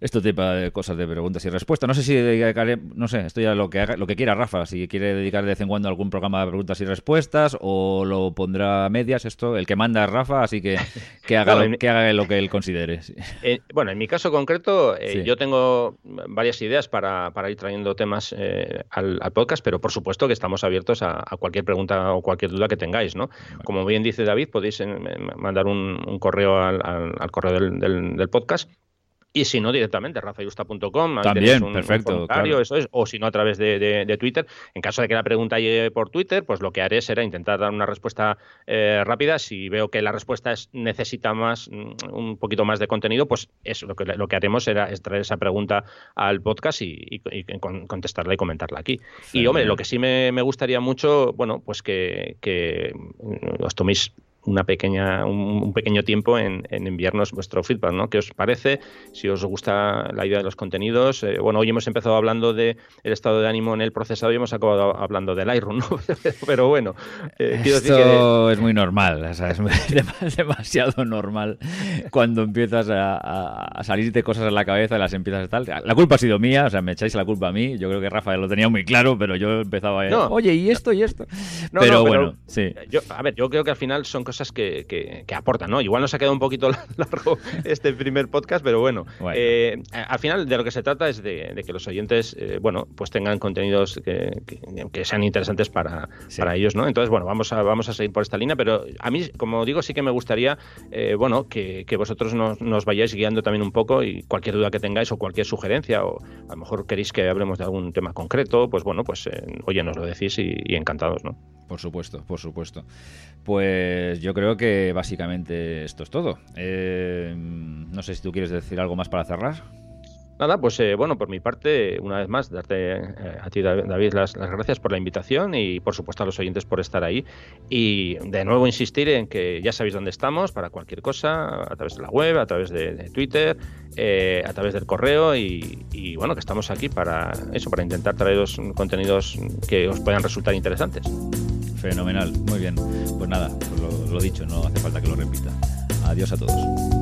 este tipo de cosas de preguntas y respuestas. No sé si dedicaré, no sé, esto ya lo que haga, lo que quiera Rafa, si quiere dedicar de vez en cuando algún programa de preguntas y respuestas o lo pondrá a medias, esto, el que manda es Rafa, así que <laughs> que haga, lo, que haga lo que él considere. Eh, bueno, en mi caso concreto, eh, yo tengo varias ideas para, ir trayendo temas eh, al, podcast, pero por supuesto que estamos abiertos a, cualquier pregunta o cualquier duda que tengáis, ¿no? Como bien dice David, podéis mandar un, correo al, al correo del, del podcast y si no, directamente, rafayusta.com. También, un, perfecto. eso es, o si no, a través de, Twitter. En caso de que la pregunta llegue por Twitter, pues lo que haré será intentar dar una respuesta eh, rápida. Si veo que la respuesta es, necesita más, mm, un poquito más de contenido, pues eso, lo que, lo que haremos será traer esa pregunta al podcast y, contestarla y comentarla aquí. Y, hombre, lo que sí me, gustaría mucho, bueno, pues que, que os toméis una pequeña, un, pequeño tiempo en, enviarnos vuestro feedback, ¿no? ¿Qué os parece? Si os gusta la idea de los contenidos. Eh, bueno, hoy hemos empezado hablando del el estado de ánimo en el procesado y hemos acabado hablando del Lightroom, ¿no? <laughs> Pero bueno, eh, Esto es muy normal, o sea, es <laughs> demasiado normal cuando empiezas a, salirte cosas en la cabeza y las empiezas a tal. La culpa ha sido mía, o sea, me echáis la culpa a mí. Yo creo que Rafael lo tenía muy claro, pero yo empezaba a... Oye, ¿y esto y esto? pero, bueno, sí. Yo, a ver, yo creo que al final son cosas que, que, aportan, ¿no? Igual nos ha quedado un poquito <laughs> largo este primer podcast, pero bueno, eh, al final de lo que se trata es de, que los oyentes, eh, bueno, pues tengan contenidos que, sean interesantes para, para, ellos, ¿no? Entonces, bueno, vamos a, vamos a seguir por esta línea, pero a mí, como digo, sí que me gustaría, eh, bueno, que, vosotros nos, nos, vayáis guiando también un poco y cualquier duda que tengáis o cualquier sugerencia o a lo mejor queréis que hablemos de algún tema concreto, pues bueno, pues oye, nos lo decís y, y encantados, ¿no? Por supuesto, por supuesto. Pues yo creo que básicamente esto es todo. Eh, no sé si tú quieres decir algo más para cerrar. Nada, pues eh, bueno, por mi parte, una vez más, darte eh, a ti, David, las, gracias por la invitación y por supuesto a los oyentes por estar ahí. Y de nuevo insistir en que ya sabéis dónde estamos para cualquier cosa, a través de la web, a través de, Twitter, a través del correo y, y, bueno, que estamos aquí para eso, para intentar traeros contenidos que os puedan resultar interesantes. Fenomenal, muy bien. Pues nada, pues lo, lo dicho, no hace falta que lo repita. Adiós a todos.